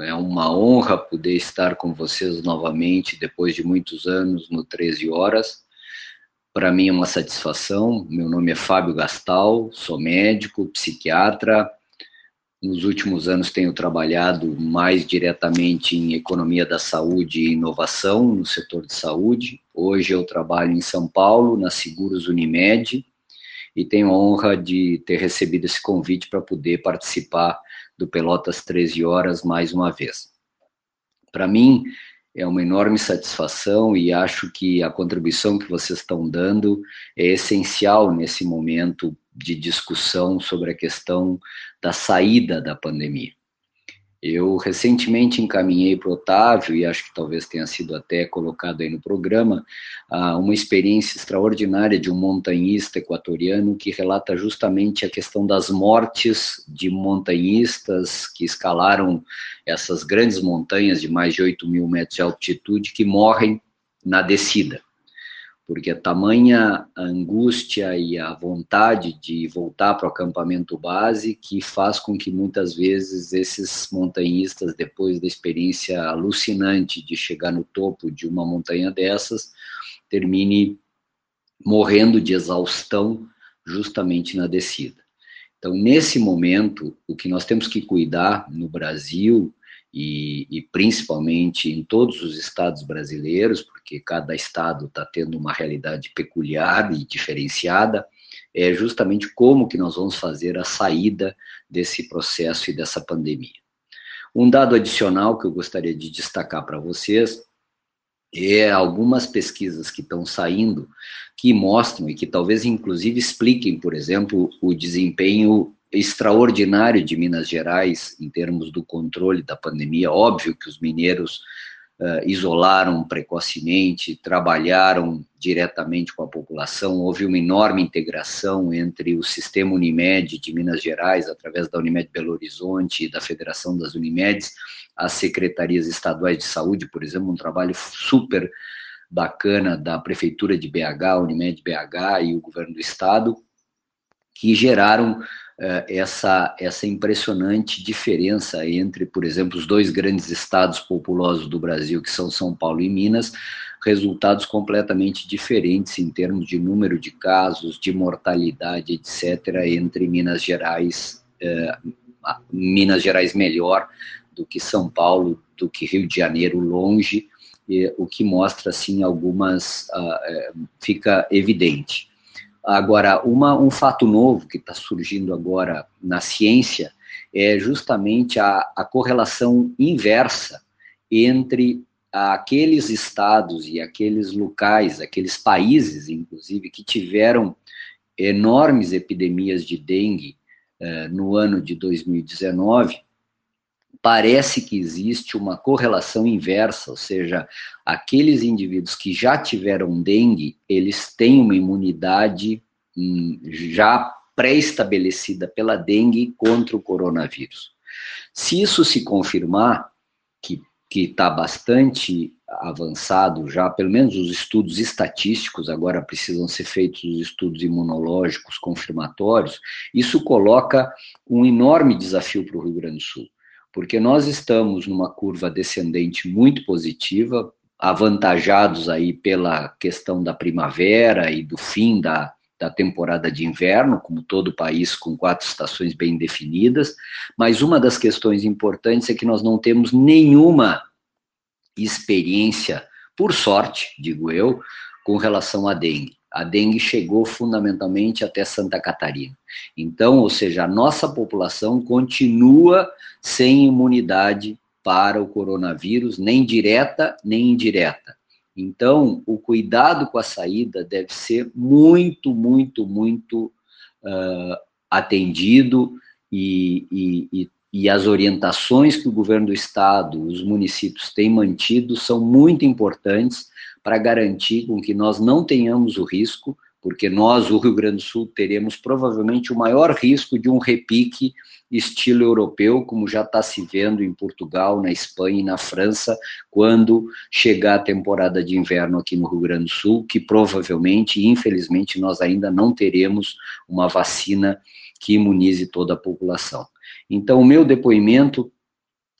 É uma honra poder estar com vocês novamente depois de muitos anos no 13 Horas. Para mim é uma satisfação. Meu nome é Fábio Gastal, sou médico, psiquiatra. Nos últimos anos tenho trabalhado mais diretamente em economia da saúde e inovação no setor de saúde. Hoje eu trabalho em São Paulo, na Seguros Unimed, e tenho a honra de ter recebido esse convite para poder participar do Pelotas 13 Horas mais uma vez. Para mim, é uma enorme satisfação e acho que a contribuição que vocês estão dando é essencial nesse momento de discussão sobre a questão da saída da pandemia. Eu recentemente encaminhei para o Otávio, e acho que talvez tenha sido até colocado aí no programa, uma experiência extraordinária de um montanhista equatoriano que relata justamente a questão das mortes de montanhistas que escalaram essas grandes montanhas de mais de 8 mil metros de altitude que morrem na descida porque a tamanha angústia e a vontade de voltar para o acampamento base que faz com que muitas vezes esses montanhistas, depois da experiência alucinante de chegar no topo de uma montanha dessas, termine morrendo de exaustão justamente na descida. Então, nesse momento, o que nós temos que cuidar no Brasil e, e, principalmente em todos os estados brasileiros, porque cada estado está tendo uma realidade peculiar e diferenciada, é justamente como que nós vamos fazer a saída desse processo e dessa pandemia. Um dado adicional que eu gostaria de destacar para vocês é algumas pesquisas que estão saindo que mostram e que talvez inclusive expliquem, por exemplo, o desempenho extraordinário de Minas Gerais em termos do controle da pandemia. Óbvio que os mineiros uh, isolaram precocemente, trabalharam diretamente com a população, houve uma enorme integração entre o sistema Unimed de Minas Gerais, através da Unimed Belo Horizonte e da Federação das Unimedes, as secretarias estaduais de saúde, por exemplo, um trabalho super bacana da Prefeitura de BH, Unimed BH e o governo do Estado, que geraram essa, essa impressionante diferença entre, por exemplo, os dois grandes estados populosos do Brasil, que são São Paulo e Minas, resultados completamente diferentes em termos de número de casos, de mortalidade, etc., entre Minas Gerais, uh, Minas Gerais melhor do que São Paulo, do que Rio de Janeiro longe, o que mostra assim algumas uh, fica evidente. Agora, uma, um fato novo que está surgindo agora na ciência é justamente a, a correlação inversa entre aqueles estados e aqueles locais, aqueles países, inclusive, que tiveram enormes epidemias de dengue eh, no ano de 2019, parece que existe uma correlação inversa, ou seja, aqueles indivíduos que já tiveram dengue, eles têm uma imunidade hum, já pré-estabelecida pela dengue contra o coronavírus. Se isso se confirmar, que está bastante avançado já, pelo menos os estudos estatísticos, agora precisam ser feitos os estudos imunológicos confirmatórios, isso coloca um enorme desafio para o Rio Grande do Sul, porque nós estamos numa curva descendente muito positiva, avantajados aí pela questão da primavera e do fim da, da temporada de inverno, como todo o país com quatro estações bem definidas, mas uma das questões importantes é que nós não temos nenhuma experiência, por sorte, digo eu, com relação à dengue. A dengue chegou fundamentalmente até Santa Catarina. Então, ou seja, a nossa população continua sem imunidade para o coronavírus, nem direta nem indireta. Então, o cuidado com a saída deve ser muito, muito, muito uh, atendido e, e, e e as orientações que o governo do estado, os municípios têm mantido são muito importantes para garantir com que nós não tenhamos o risco, porque nós, o Rio Grande do Sul, teremos provavelmente o maior risco de um repique estilo europeu, como já está se vendo em Portugal, na Espanha e na França, quando chegar a temporada de inverno aqui no Rio Grande do Sul, que provavelmente, infelizmente, nós ainda não teremos uma vacina que imunize toda a população. Então, o meu depoimento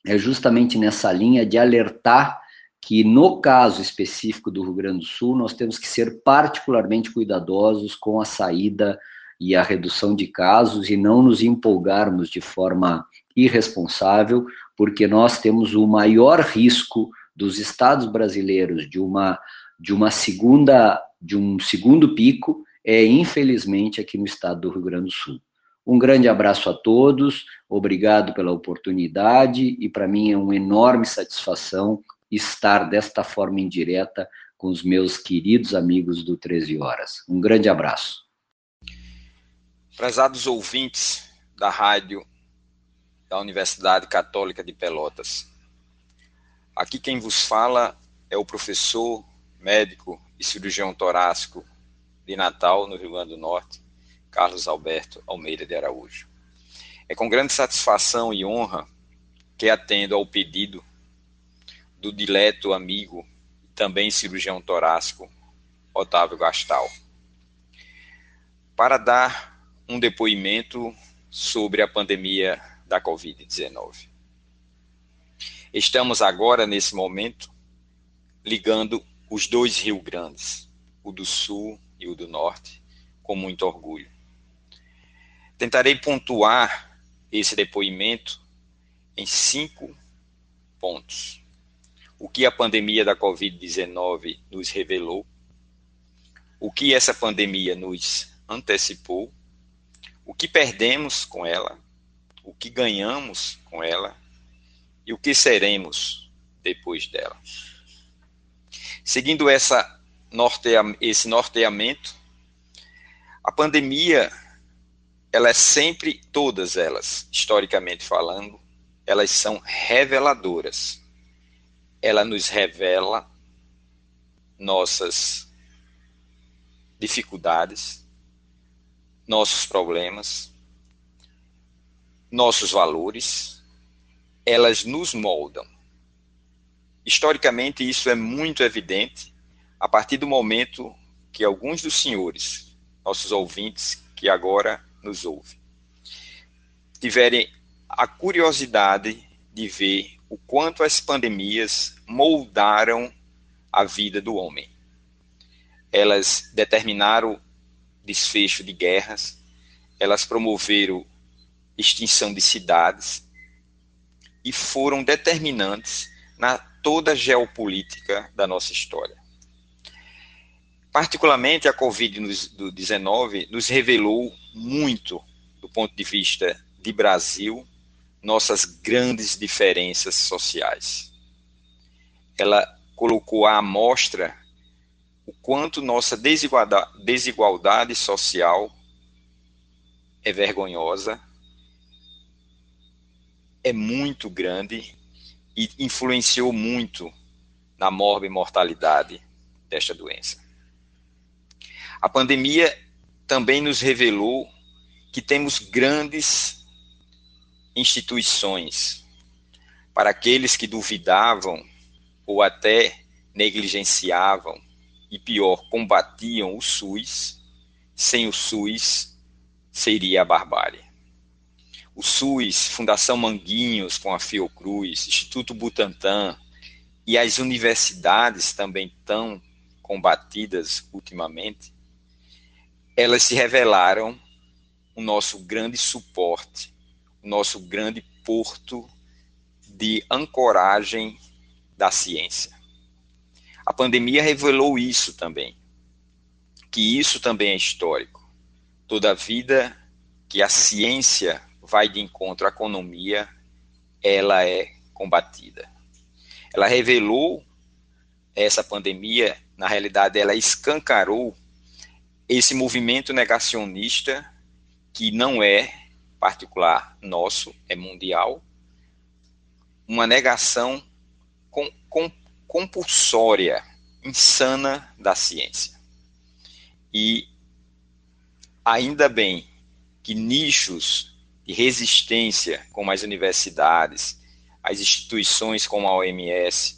é justamente nessa linha de alertar que, no caso específico do Rio Grande do Sul, nós temos que ser particularmente cuidadosos com a saída e a redução de casos e não nos empolgarmos de forma irresponsável, porque nós temos o maior risco dos estados brasileiros de uma de uma segunda de um segundo pico é infelizmente aqui no estado do Rio Grande do Sul. Um grande abraço a todos, obrigado pela oportunidade e para mim é uma enorme satisfação estar desta forma indireta com os meus queridos amigos do 13 Horas. Um grande abraço. Prezados ouvintes da rádio da Universidade Católica de Pelotas. Aqui quem vos fala é o professor, médico e cirurgião torácico de Natal, no Rio Grande do Norte, Carlos Alberto Almeida de Araújo. É com grande satisfação e honra que atendo ao pedido do dileto amigo, também cirurgião torácico, Otávio Gastal, para dar um depoimento sobre a pandemia da Covid-19. Estamos agora, nesse momento, ligando os dois Rio Grandes, o do Sul e o do Norte, com muito orgulho. Tentarei pontuar esse depoimento em cinco pontos. O que a pandemia da Covid-19 nos revelou, o que essa pandemia nos antecipou, o que perdemos com ela, o que ganhamos com ela e o que seremos depois dela. Seguindo essa esse norteamento, a pandemia ela é sempre, todas elas, historicamente falando, elas são reveladoras. Ela nos revela nossas dificuldades, nossos problemas, nossos valores, elas nos moldam. Historicamente, isso é muito evidente a partir do momento que alguns dos senhores, nossos ouvintes, que agora nos ouve, tiverem a curiosidade de ver o quanto as pandemias moldaram a vida do homem. Elas determinaram desfecho de guerras, elas promoveram extinção de cidades e foram determinantes na toda a geopolítica da nossa história. Particularmente a Covid-19 nos revelou muito do ponto de vista de Brasil nossas grandes diferenças sociais. Ela colocou à amostra o quanto nossa desigualdade, social é vergonhosa, é muito grande e influenciou muito na morbimortalidade desta doença. A pandemia também nos revelou que temos grandes instituições para aqueles que duvidavam ou até negligenciavam e pior, combatiam o SUS, sem o SUS seria a barbárie. O SUS, Fundação Manguinhos com a Fiocruz, Instituto Butantan e as universidades também tão combatidas ultimamente, elas se revelaram o nosso grande suporte, o nosso grande porto de ancoragem da ciência. A pandemia revelou isso também, que isso também é histórico. Toda vida que a ciência vai de encontro à economia, ela é combatida. Ela revelou essa pandemia, na realidade, ela escancarou esse movimento negacionista que não é particular nosso, é mundial, uma negação com, com, compulsória, insana da ciência. E ainda bem que nichos de resistência, como as universidades, as instituições como a OMS,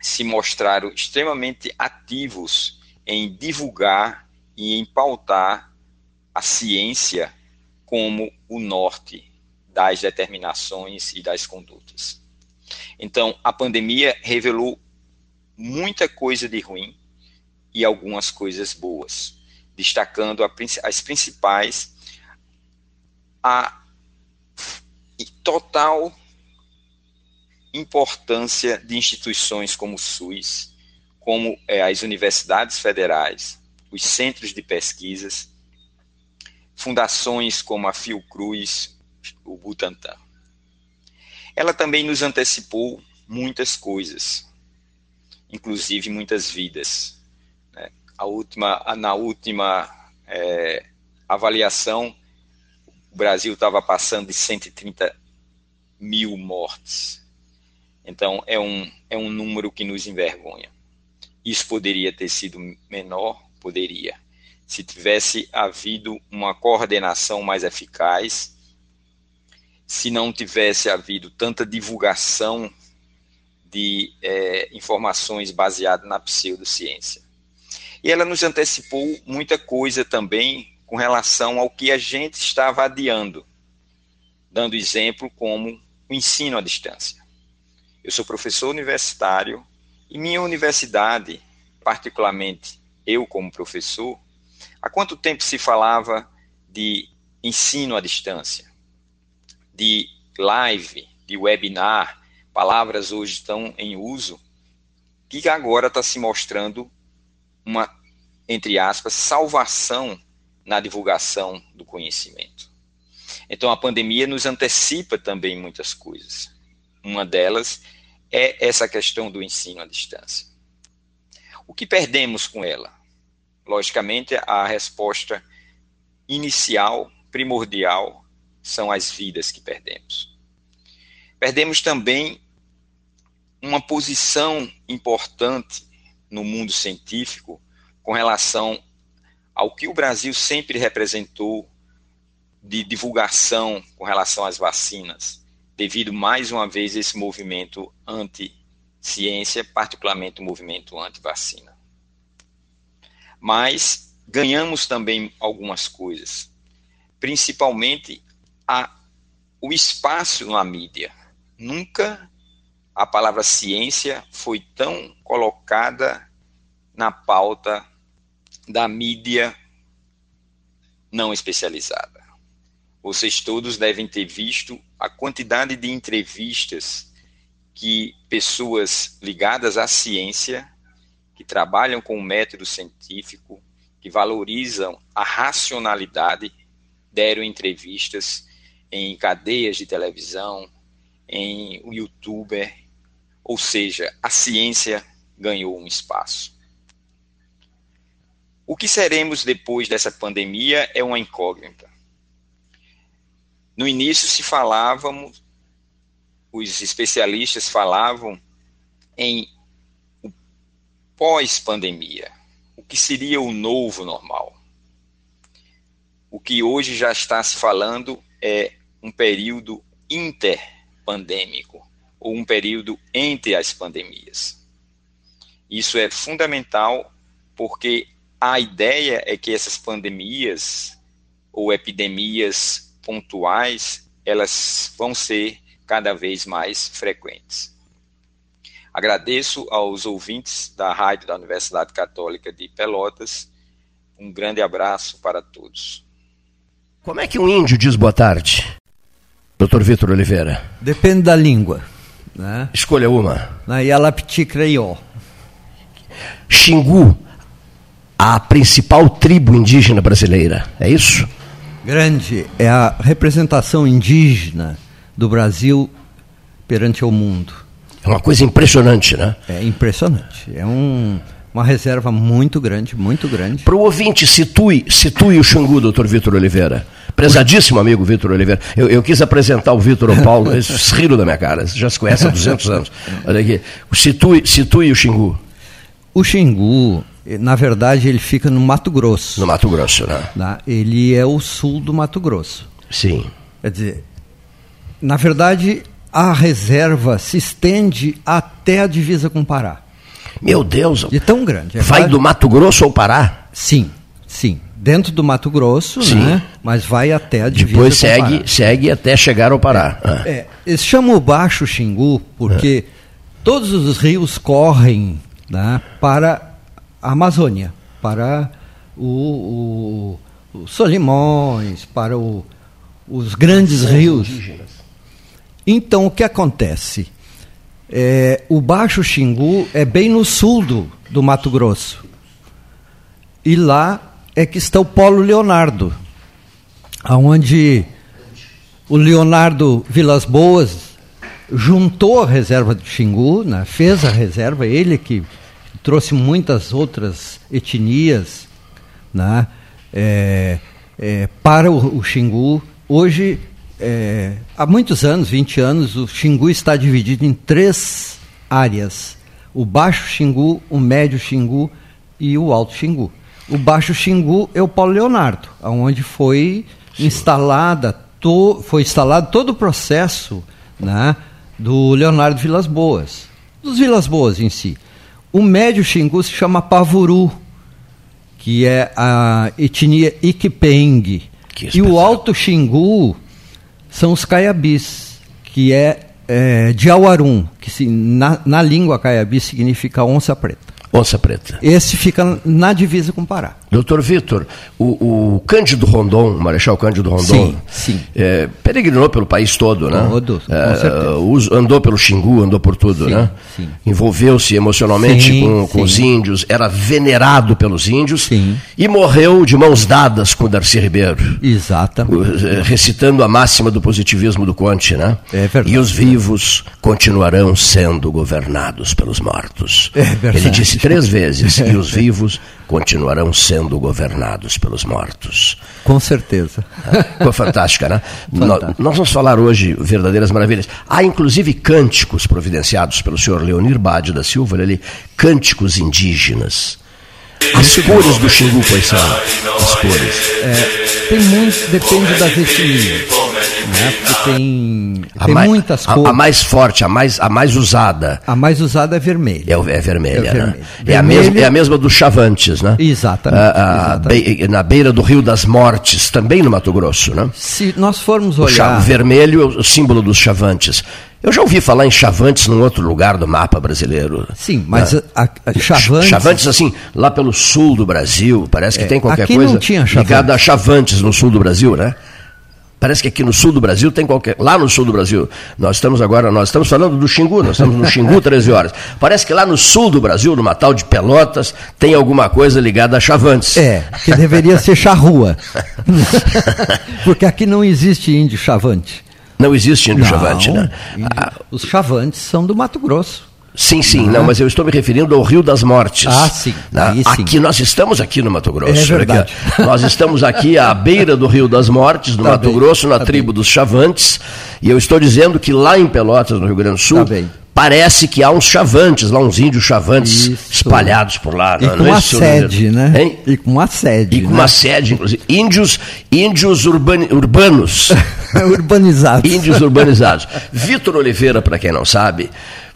se mostraram extremamente ativos em divulgar e em pautar a ciência como o norte das determinações e das condutas. Então, a pandemia revelou muita coisa de ruim e algumas coisas boas, destacando as principais a total importância de instituições como o SUS, como é, as universidades federais, os centros de pesquisas, fundações como a Fiocruz, o Butantan. Ela também nos antecipou muitas coisas, inclusive muitas vidas. Né? A última, na última é, avaliação, o Brasil estava passando de 130 mil mortes. Então, é um, é um número que nos envergonha. Isso poderia ter sido menor? Poderia. Se tivesse havido uma coordenação mais eficaz, se não tivesse havido tanta divulgação de é, informações baseadas na pseudociência. E ela nos antecipou muita coisa também com relação ao que a gente estava adiando, dando exemplo como o ensino à distância. Eu sou professor universitário e minha universidade, particularmente eu como professor, há quanto tempo se falava de ensino à distância? de live, de webinar, palavras hoje estão em uso, que agora está se mostrando uma, entre aspas, salvação na divulgação do conhecimento. Então a pandemia nos antecipa também muitas coisas. Uma delas é essa questão do ensino à distância. O que perdemos com ela? Logicamente, a resposta inicial, primordial, são as vidas que perdemos. Perdemos também uma posição importante no mundo científico com relação ao que o Brasil sempre representou de divulgação com relação às vacinas, devido mais uma vez a esse movimento anti-ciência, particularmente o movimento anti-vacina. Mas ganhamos também algumas coisas, principalmente a, o espaço na mídia. Nunca a palavra ciência foi tão colocada na pauta da mídia não especializada. Vocês todos devem ter visto a quantidade de entrevistas que pessoas ligadas à ciência, que trabalham com o método científico, que valorizam a racionalidade, deram entrevistas em cadeias de televisão, em youtuber, ou seja, a ciência ganhou um espaço. O que seremos depois dessa pandemia é uma incógnita. No início se falavam, os especialistas falavam em pós-pandemia, o que seria o novo normal. O que hoje já está se falando é um período interpandêmico, ou um período entre as pandemias. Isso é fundamental porque a ideia é que essas pandemias ou epidemias pontuais, elas vão ser cada vez mais frequentes. Agradeço aos ouvintes da Rádio da Universidade Católica de Pelotas. Um grande abraço para todos. Como é que um índio diz boa tarde? Dr. Vitor Oliveira. Depende da língua. Né? Escolha uma. Na Yalapti Creió. Xingu, a principal tribo indígena brasileira, é isso? Grande. É a representação indígena do Brasil perante o mundo. É uma coisa impressionante, né? É impressionante. É um uma reserva muito grande, muito grande. Para o ouvinte, situe, situe o Xangu, doutor Vitor Oliveira. Prezadíssimo amigo Vitor Oliveira. Eu, eu, quis apresentar o Vitor ao Paulo, eles riram da minha cara, já se conhece há 200 anos. Olha aqui, situe, situe o Xingu. O Xingu, na verdade, ele fica no Mato Grosso. No Mato Grosso, né? Tá? Ele é o sul do Mato Grosso. Sim. Quer dizer, na verdade, a reserva se estende até a divisa com o Pará. Meu Deus! De tão grande. É vai do Mato Grosso ao Pará? Sim, sim. Dentro do Mato Grosso, sim. né? Mas vai até a divisa Depois segue, segue até chegar ao Pará. É, ah. é, eles chamam o Baixo Xingu porque todos os rios correm né, para a Amazônia, para o, o, o Solimões, para o, os grandes rios. Então, o que acontece? É, o Baixo Xingu é bem no sul do, do Mato Grosso. E lá é que está o Polo Leonardo, aonde o Leonardo Vilas Boas juntou a reserva do Xingu, né, fez a reserva, ele que trouxe muitas outras etnias né, é, é, para o, o Xingu. Hoje é, há muitos anos, 20 anos, o Xingu está dividido em três áreas: o Baixo Xingu, o Médio Xingu e o Alto Xingu. O Baixo Xingu é o Paulo Leonardo, onde foi instalada to, foi instalado todo o processo né, do Leonardo Vilas Boas, dos Vilas Boas em si. O Médio Xingu se chama Pavuru, que é a etnia Ikipeng. E o Alto Xingu são os caiabis, que é, é de Auarum, que se, na, na língua caiabi significa onça preta. Onça Preta. Esse fica na divisa com o Pará. Doutor Vitor, o, o Cândido Rondon, o Marechal Cândido Rondon, sim, sim. É, peregrinou pelo país todo, né? Todo, com é, andou pelo Xingu, andou por tudo, sim, né? Envolveu-se emocionalmente com, com os índios, era venerado pelos índios e morreu de mãos dadas com Darcy Ribeiro. Exatamente. É, recitando a máxima do positivismo do Conte, né? É verdade. E os vivos continuarão sendo governados pelos mortos. É verdade. Ele disse três vezes e os vivos continuarão sendo governados pelos mortos. Com certeza. Ficou fantástica, né? Nós, nós vamos falar hoje verdadeiras maravilhas. Há inclusive cânticos providenciados pelo senhor Leonir Bade da Silva, ali, cânticos indígenas. As cores do Xingu, quais são? As cores. É, tem muito, depende das etnias né? Porque tem, a tem mais, muitas a, cores. A, mais forte, a mais, a mais usada. A mais usada é vermelha. É, é vermelha, é, né? É, a mesma, é a mesma dos Chavantes, né? Exatamente. A, exatamente. Be, na beira do Rio das Mortes, também no Mato Grosso, né? Se nós formos olhar... O chavo vermelho é o símbolo dos Chavantes. Eu já ouvi falar em Chavantes num outro lugar do mapa brasileiro. Sim, mas né? a, a Chavantes... Chavantes, assim, lá pelo sul do Brasil, parece que é, tem qualquer coisa ligada a Chavantes no sul do Brasil, né? Parece que aqui no sul do Brasil tem qualquer. Lá no sul do Brasil, nós estamos agora, nós estamos falando do Xingu, nós estamos no Xingu 13 horas. Parece que lá no sul do Brasil, no Matal de Pelotas, tem alguma coisa ligada a Chavantes. É, que deveria ser charrua. Porque aqui não existe índio chavante. Não existe índio não, chavante, né? Índio, os chavantes são do Mato Grosso. Sim, sim, não, mas eu estou me referindo ao Rio das Mortes. Ah, sim. Né? Sim. Aqui nós estamos aqui no Mato Grosso. É verdade. aqui, nós estamos aqui à beira do Rio das Mortes, no Tá Mato bem, Grosso, na tá tribo dos Chavantes. E eu estou dizendo que lá em Pelotas, no Rio Grande do Sul, Tá bem. parece que há uns chavantes, lá uns índios chavantes espalhados por lá. E não- com não é uma isso, sede, né? Hein? E com uma sede. E com né? uma sede, inclusive. Índios, índios urbani- urbanos. Urbanizados. Índios urbanizados. Vitor Oliveira, para quem não sabe,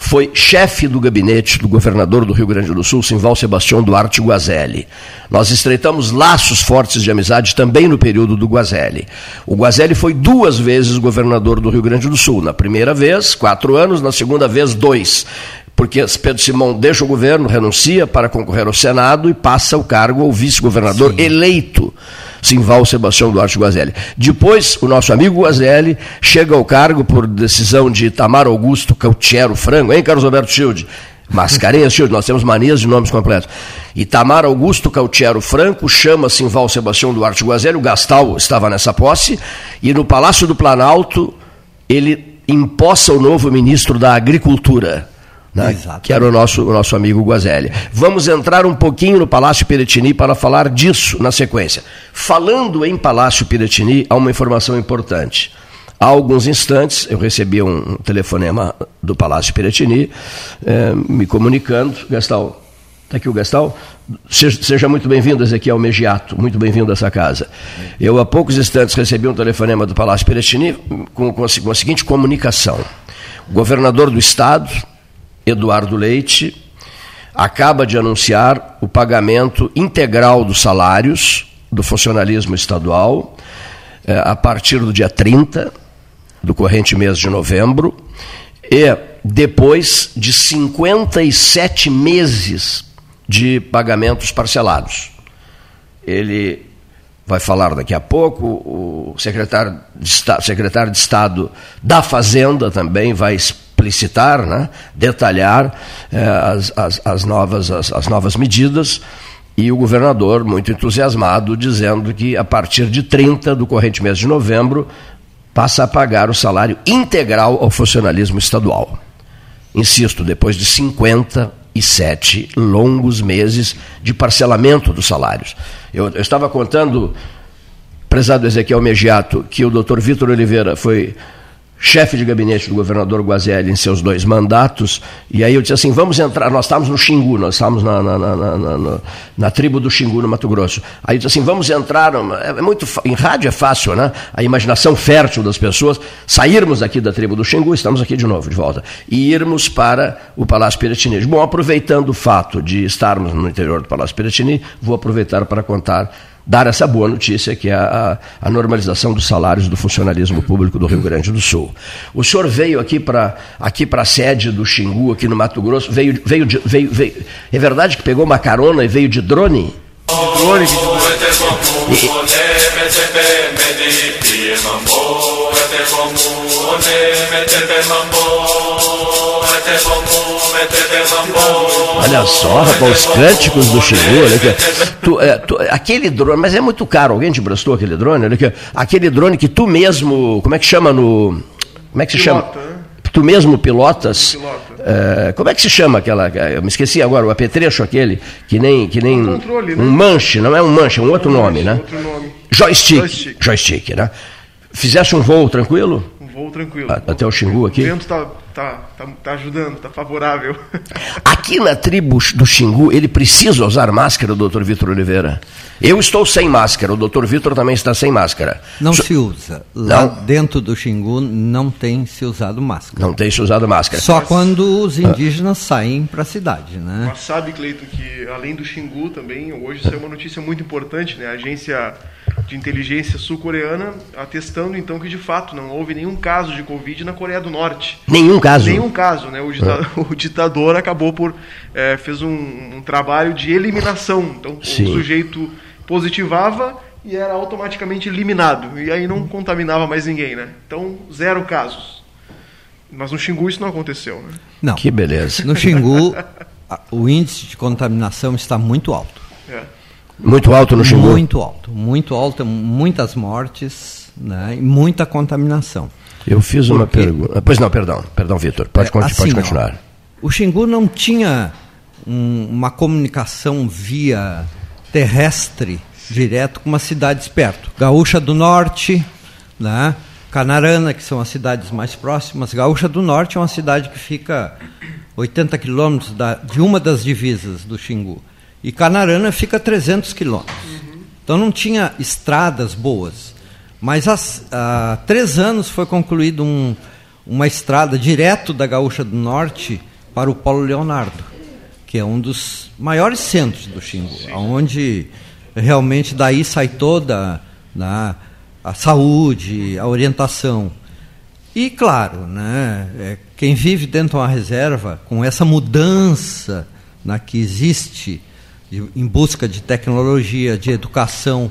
foi chefe do gabinete do governador do Rio Grande do Sul, Simval Sebastião Duarte Guazelli. Nós estreitamos laços fortes de amizade também no período do Guazelli. O Guazelli foi duas vezes governador do Rio Grande do Sul. Na primeira vez, quatro anos, na segunda vez, dois. Porque Pedro Simão deixa o governo, renuncia para concorrer ao Senado e passa o cargo ao vice-governador eleito. Simval Sebastião Duarte Guazelli. Depois, o nosso amigo Guazelli chega ao cargo por decisão de Itamar Augusto Cautiero Frango, hein, Carlos Alberto Schild? Mascarenhas, Schild, nós temos manias de nomes completos. Itamar Augusto Cautiero Franco chama Simval Sebastião Duarte Guazelli, o Gastal estava nessa posse, e no Palácio do Planalto ele impossa o novo ministro da Agricultura né, que era o nosso, o nosso amigo Guazelli. Vamos entrar um pouquinho no Palácio Piratini para falar disso na sequência. Falando em Palácio Piratini, há uma informação importante. Há alguns instantes eu recebi um telefonema do Palácio Piratini eh, me comunicando, Gastal, está aqui o Gastal? Seja, seja muito bem-vindo, Ezequiel Megiato, muito bem-vindo a essa casa. Eu, há poucos instantes, recebi um telefonema do Palácio Piratini com, com, a, com a seguinte comunicação. O governador do estado, Eduardo Leite, acaba de anunciar o pagamento integral dos salários do funcionalismo estadual eh, a partir do dia 30 do corrente mês de novembro e depois de 57 meses de pagamentos parcelados. Ele vai falar daqui a pouco, o secretário de Estado, secretário de Estado da Fazenda também vai explicitar, né, detalhar eh, as, as, as, novas, as, as novas medidas e o governador, muito entusiasmado, dizendo que a partir de 30 do corrente mês de novembro passa a pagar o salário integral ao funcionalismo estadual. Insisto, depois de 57 longos meses de parcelamento dos salários. Eu, eu estava contando, prezado Ezequiel Megiato, que o doutor Vitor Oliveira foi chefe de gabinete do governador Guazelli em seus dois mandatos, e aí eu disse assim, vamos entrar, nós estávamos no Xingu, nós estávamos na, na, na, na, tribo do Xingu, no Mato Grosso. Aí eu disse assim, vamos entrar, é muito, em rádio é fácil, né? A imaginação fértil das pessoas, sairmos aqui da tribo do Xingu, estamos aqui de novo, de volta, e irmos para o Palácio Piratini. Bom, aproveitando o fato de estarmos no interior do Palácio Piratini, vou aproveitar para contar dar essa boa notícia, que é a, a, normalização dos salários do funcionalismo público do Rio Grande do Sul. O senhor veio aqui para aqui a sede do Xingu, aqui no Mato Grosso, veio, veio, de, veio, veio. É verdade que pegou uma carona e veio de drone? De drone, de Olha só, rapaz, os cânticos do Xingu, olha aqui. Tu, é, tu, aquele drone, mas é muito caro, alguém te emprestou aquele drone? Olha aqui, aquele drone que tu mesmo, como é que chama no... Como é que se Pilota, chama? Tu mesmo pilotas? É, como é que se chama aquela? Eu me esqueci agora, o apetrecho aquele, que nem, que nem Um controle, né? um manche, não é um manche, é um outro nome, né? Outro nome. Joystick, Joystick. joystick, né? Fizeste um voo tranquilo? Tranquilo. Até o Xingu O aqui? vento tá, tá, tá, tá ajudando, tá favorável. Aqui na tribo do Xingu, ele precisa usar máscara, doutor Vitor Oliveira? Eu estou sem máscara, o doutor Vitor também está sem máscara. Não So- se usa. Lá Não? dentro do Xingu não tem se usado máscara. Não tem se usado máscara. Só quando os indígenas saem para a cidade, né? Mas sabe, Cleito, que além do Xingu também, hoje saiu uma notícia muito importante, né? A agência de inteligência sul-coreana atestando então que de fato não houve nenhum caso de Covid na Coreia do Norte. Nenhum caso? Nenhum caso, né? O, dita- o ditador acabou por. eh, fez um, um trabalho de eliminação. Então Sim. o sujeito positivava e era automaticamente eliminado. E aí não contaminava mais ninguém, né? Então, zero casos. Mas no Xingu isso não aconteceu, né? Não. Que beleza. No Xingu, o índice de contaminação está muito alto. É. Muito alto no Xingu? Muito alto, muito alto, muitas mortes né, e muita contaminação. Eu fiz uma Por quê? pergunta. Pois não, perdão, perdão, Vitor. Pode, É, assim, pode ó, continuar. o Xingu não tinha um, uma comunicação via terrestre direto com uma cidades perto. Gaúcha do Norte, né? Canarana, que são as cidades mais próximas. Gaúcha do Norte é uma cidade que fica 80 quilômetros de uma das divisas do Xingu. E Canarana fica 300 quilômetros. Então não tinha estradas boas. Mas há três anos foi concluído um, uma estrada direto da Gaúcha do Norte para o Paulo Leonardo, que é um dos maiores centros do Xingu, onde realmente daí sai toda né, a saúde, a orientação. E claro, né, é, quem vive dentro de uma reserva, com essa mudança né, que existe de, em busca de tecnologia, de educação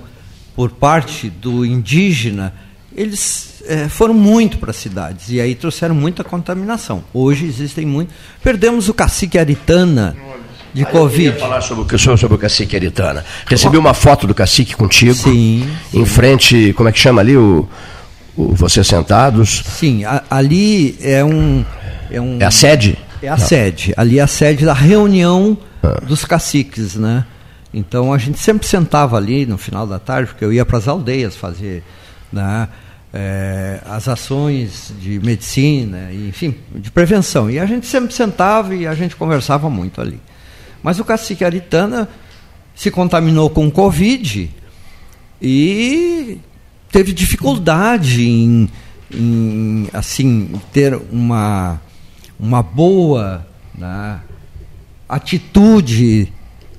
por parte do indígena, eles é, foram muito para as cidades e aí trouxeram muita contaminação. Hoje existem muito. Perdemos o cacique Aritana de Covid. Eu falar sobre o, sobre o cacique Aritana. Recebi uma foto do cacique contigo. Sim. Em frente, como é que chama ali o, o vocês sentados? Sim, a, ali é um, é um. É a sede? É a Não. sede. Ali é a sede da reunião ah. dos caciques, né? Então a gente sempre sentava ali no final da tarde, porque eu ia para as aldeias fazer né, é, as ações de medicina, enfim, de prevenção. E a gente sempre sentava e a gente conversava muito ali. Mas o cacique Aritana se contaminou com Covid e teve dificuldade em, em assim, ter uma, uma boa né, atitude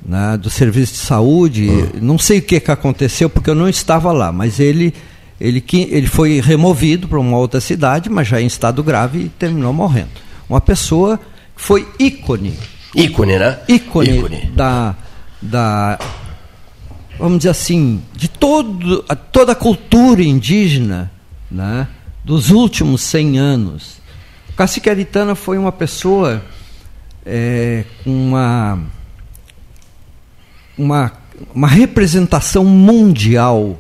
né, do serviço de saúde. Uhum. Não sei o que, que aconteceu, porque eu não estava lá, mas ele, ele, ele foi removido para uma outra cidade, mas já em estado grave e terminou morrendo. Uma pessoa que foi ícone Ícone, né? Ícone, Ícone. Da, da, vamos dizer assim, de todo, toda a cultura indígena né, dos últimos 100 anos. O cacique Aritana foi uma pessoa é, uma, uma, uma representação mundial.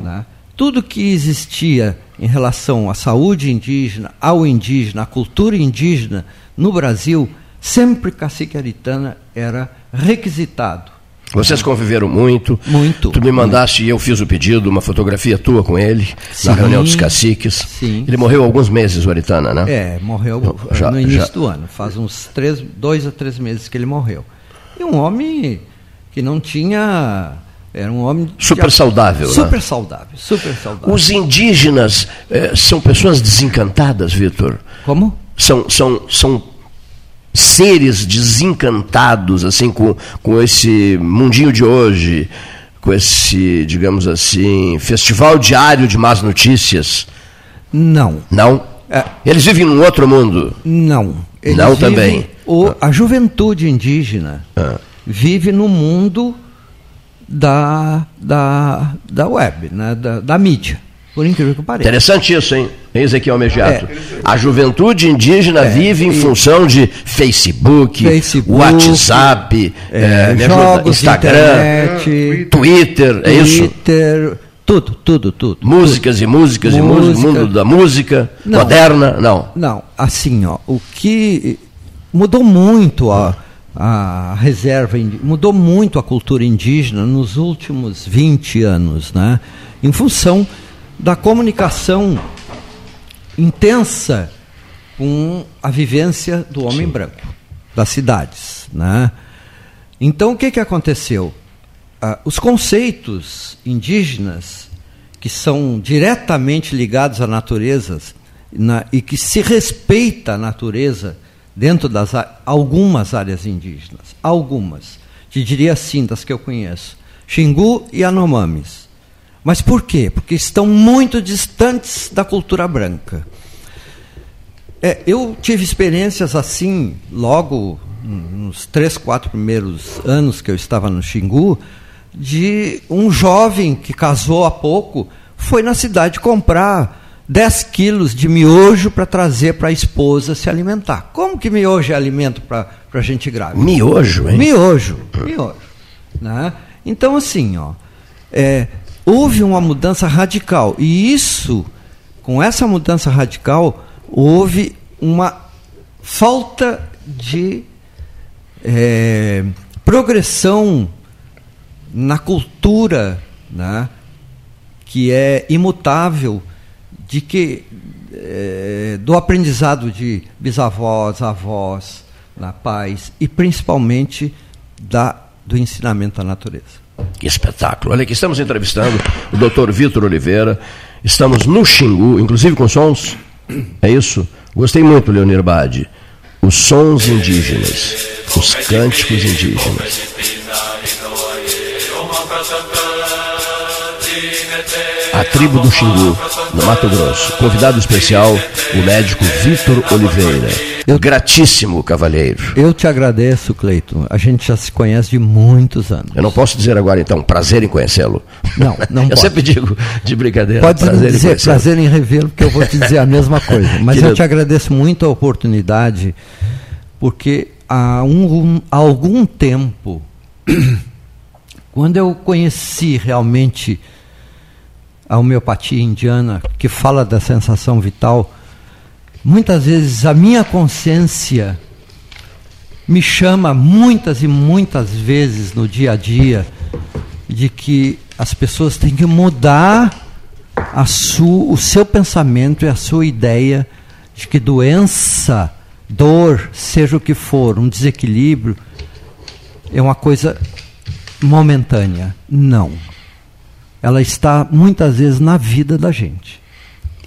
Né? Tudo que existia em relação à saúde indígena, ao indígena, à cultura indígena no Brasil sempre cacique Aritana era requisitado. Vocês conviveram muito. Muito. Tu me mandaste e eu fiz o pedido, uma fotografia tua com ele, sim, na reunião dos caciques. Sim. Ele morreu há alguns meses, o Aritana, né? É, morreu já, no início já... do ano. Faz uns três, dois a três meses que ele morreu. E um homem que não tinha. Era um homem. Super de... saudável, Super né? saudável, super saudável. Os indígenas eh, são pessoas desencantadas, Vitor? Como? São, são, são seres desencantados assim com, com esse mundinho de hoje, com esse, digamos assim, festival diário de más notícias? Não. Não? É. Eles vivem num outro mundo? Não. Eles Não também. O, a juventude indígena ah. vive no mundo da, da, da web, né, da, da mídia. Por incrível que pareça. Interessante isso, hein? Ezequiel Mediato. É. A juventude indígena é. vive em e... função de Facebook, Facebook WhatsApp, é, é jogos, Instagram, internet, Twitter, é isso? Twitter, tudo, tudo, tudo. Músicas tudo. e músicas Música. e música, mundo da música não, moderna, não. Não, assim, ó, o que mudou muito a, a reserva, mudou muito a cultura indígena nos últimos 20 anos, né? Em função da comunicação intensa com a vivência do homem Sim. branco, das cidades. Né? Então, o que, que aconteceu? Ah, os conceitos indígenas, que são diretamente ligados à natureza na, e que se respeita a natureza dentro das algumas áreas indígenas, algumas, te diria assim, das que eu conheço, Xingu e Anomamis mas por quê? Porque estão muito distantes da cultura branca. É, eu tive experiências assim, logo nos três, quatro primeiros anos que eu estava no Xingu, de um jovem que casou há pouco, foi na cidade comprar 10 quilos de miojo para trazer para a esposa se alimentar. Como que miojo é alimento para gente grávida? Miojo, hein? Miojo, miojo. Né? Então, assim, ó, é, houve uma mudança radical. E isso, com essa mudança radical, houve uma falta de é, progressão na cultura, né, que é imutável, de que é, do aprendizado de bisavós, avós, na paz e principalmente da, do ensinamento da natureza. Que espetáculo. Olha aqui, estamos entrevistando o doutor Vitor Oliveira. Estamos no Xingu, inclusive com sons. É isso? Gostei muito, Leonir Bade. Os sons indígenas, os cânticos indígenas. A tribo do Xingu, no Mato Grosso. Convidado especial, o médico Vitor Oliveira. Eu, Gratíssimo, cavalheiro. Eu te agradeço, Cleiton. A gente já se conhece de muitos anos. Eu não posso dizer agora, então, prazer em conhecê-lo. Não, não Eu pode. sempre digo de brincadeira. Pode prazer em dizer conhecê-lo. prazer em revê-lo, porque eu vou te dizer a mesma coisa. Mas Querido. eu te agradeço muito a oportunidade, porque há, um, há algum tempo, quando eu conheci realmente a homeopatia indiana, que fala da sensação vital, muitas vezes a minha consciência me chama muitas e muitas vezes no dia a dia de que as pessoas têm que mudar su, o seu pensamento e a sua ideia de que doença, dor, seja o que for, um desequilíbrio, é uma coisa momentânea. Não. Ela está muitas vezes na vida da gente.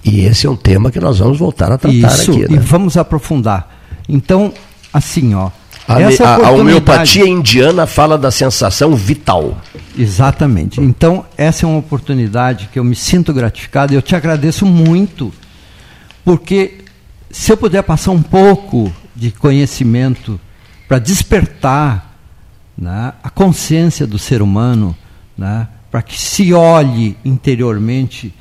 E esse é um tema que nós vamos voltar a tratar Isso, aqui. e Né? vamos aprofundar. Então, assim, ó. A, essa a- a homeopatia indiana fala da sensação vital. Exatamente. Então, essa é uma oportunidade que eu me sinto gratificado e eu te agradeço muito, porque se eu puder passar um pouco de conhecimento para despertar né, a consciência do ser humano, né, para que se olhe interiormente,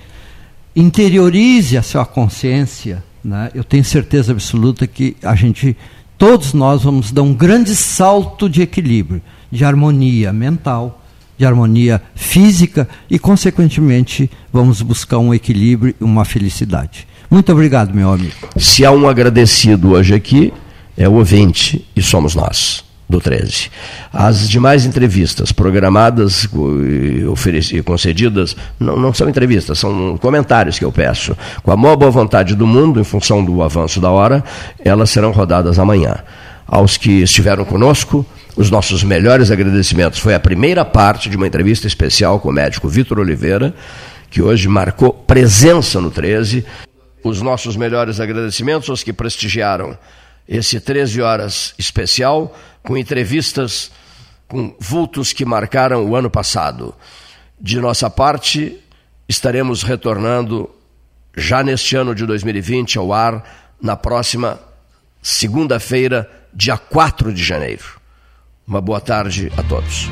interiorize a sua consciência, né, eu tenho certeza absoluta que a gente, todos nós vamos dar um grande salto de equilíbrio, de harmonia mental, de harmonia física e, consequentemente, vamos buscar um equilíbrio e uma felicidade. Muito obrigado, meu amigo. Se há um agradecido hoje aqui, é o ouvinte e somos nós, do 13. As demais entrevistas programadas e ofereci- concedidas não, não são entrevistas, são comentários que eu peço. Com a maior boa vontade do mundo, em função do avanço da hora, elas serão rodadas amanhã. Aos que estiveram conosco, os nossos melhores agradecimentos. Foi a primeira parte de uma entrevista especial com o médico Vitor Oliveira, que hoje marcou presença no 13. Os nossos melhores agradecimentos aos que prestigiaram esse 13 horas especial, com entrevistas com vultos que marcaram o ano passado. De nossa parte, estaremos retornando já neste ano de 2020 ao ar, na próxima segunda-feira, dia 4 de janeiro. Uma boa tarde a todos.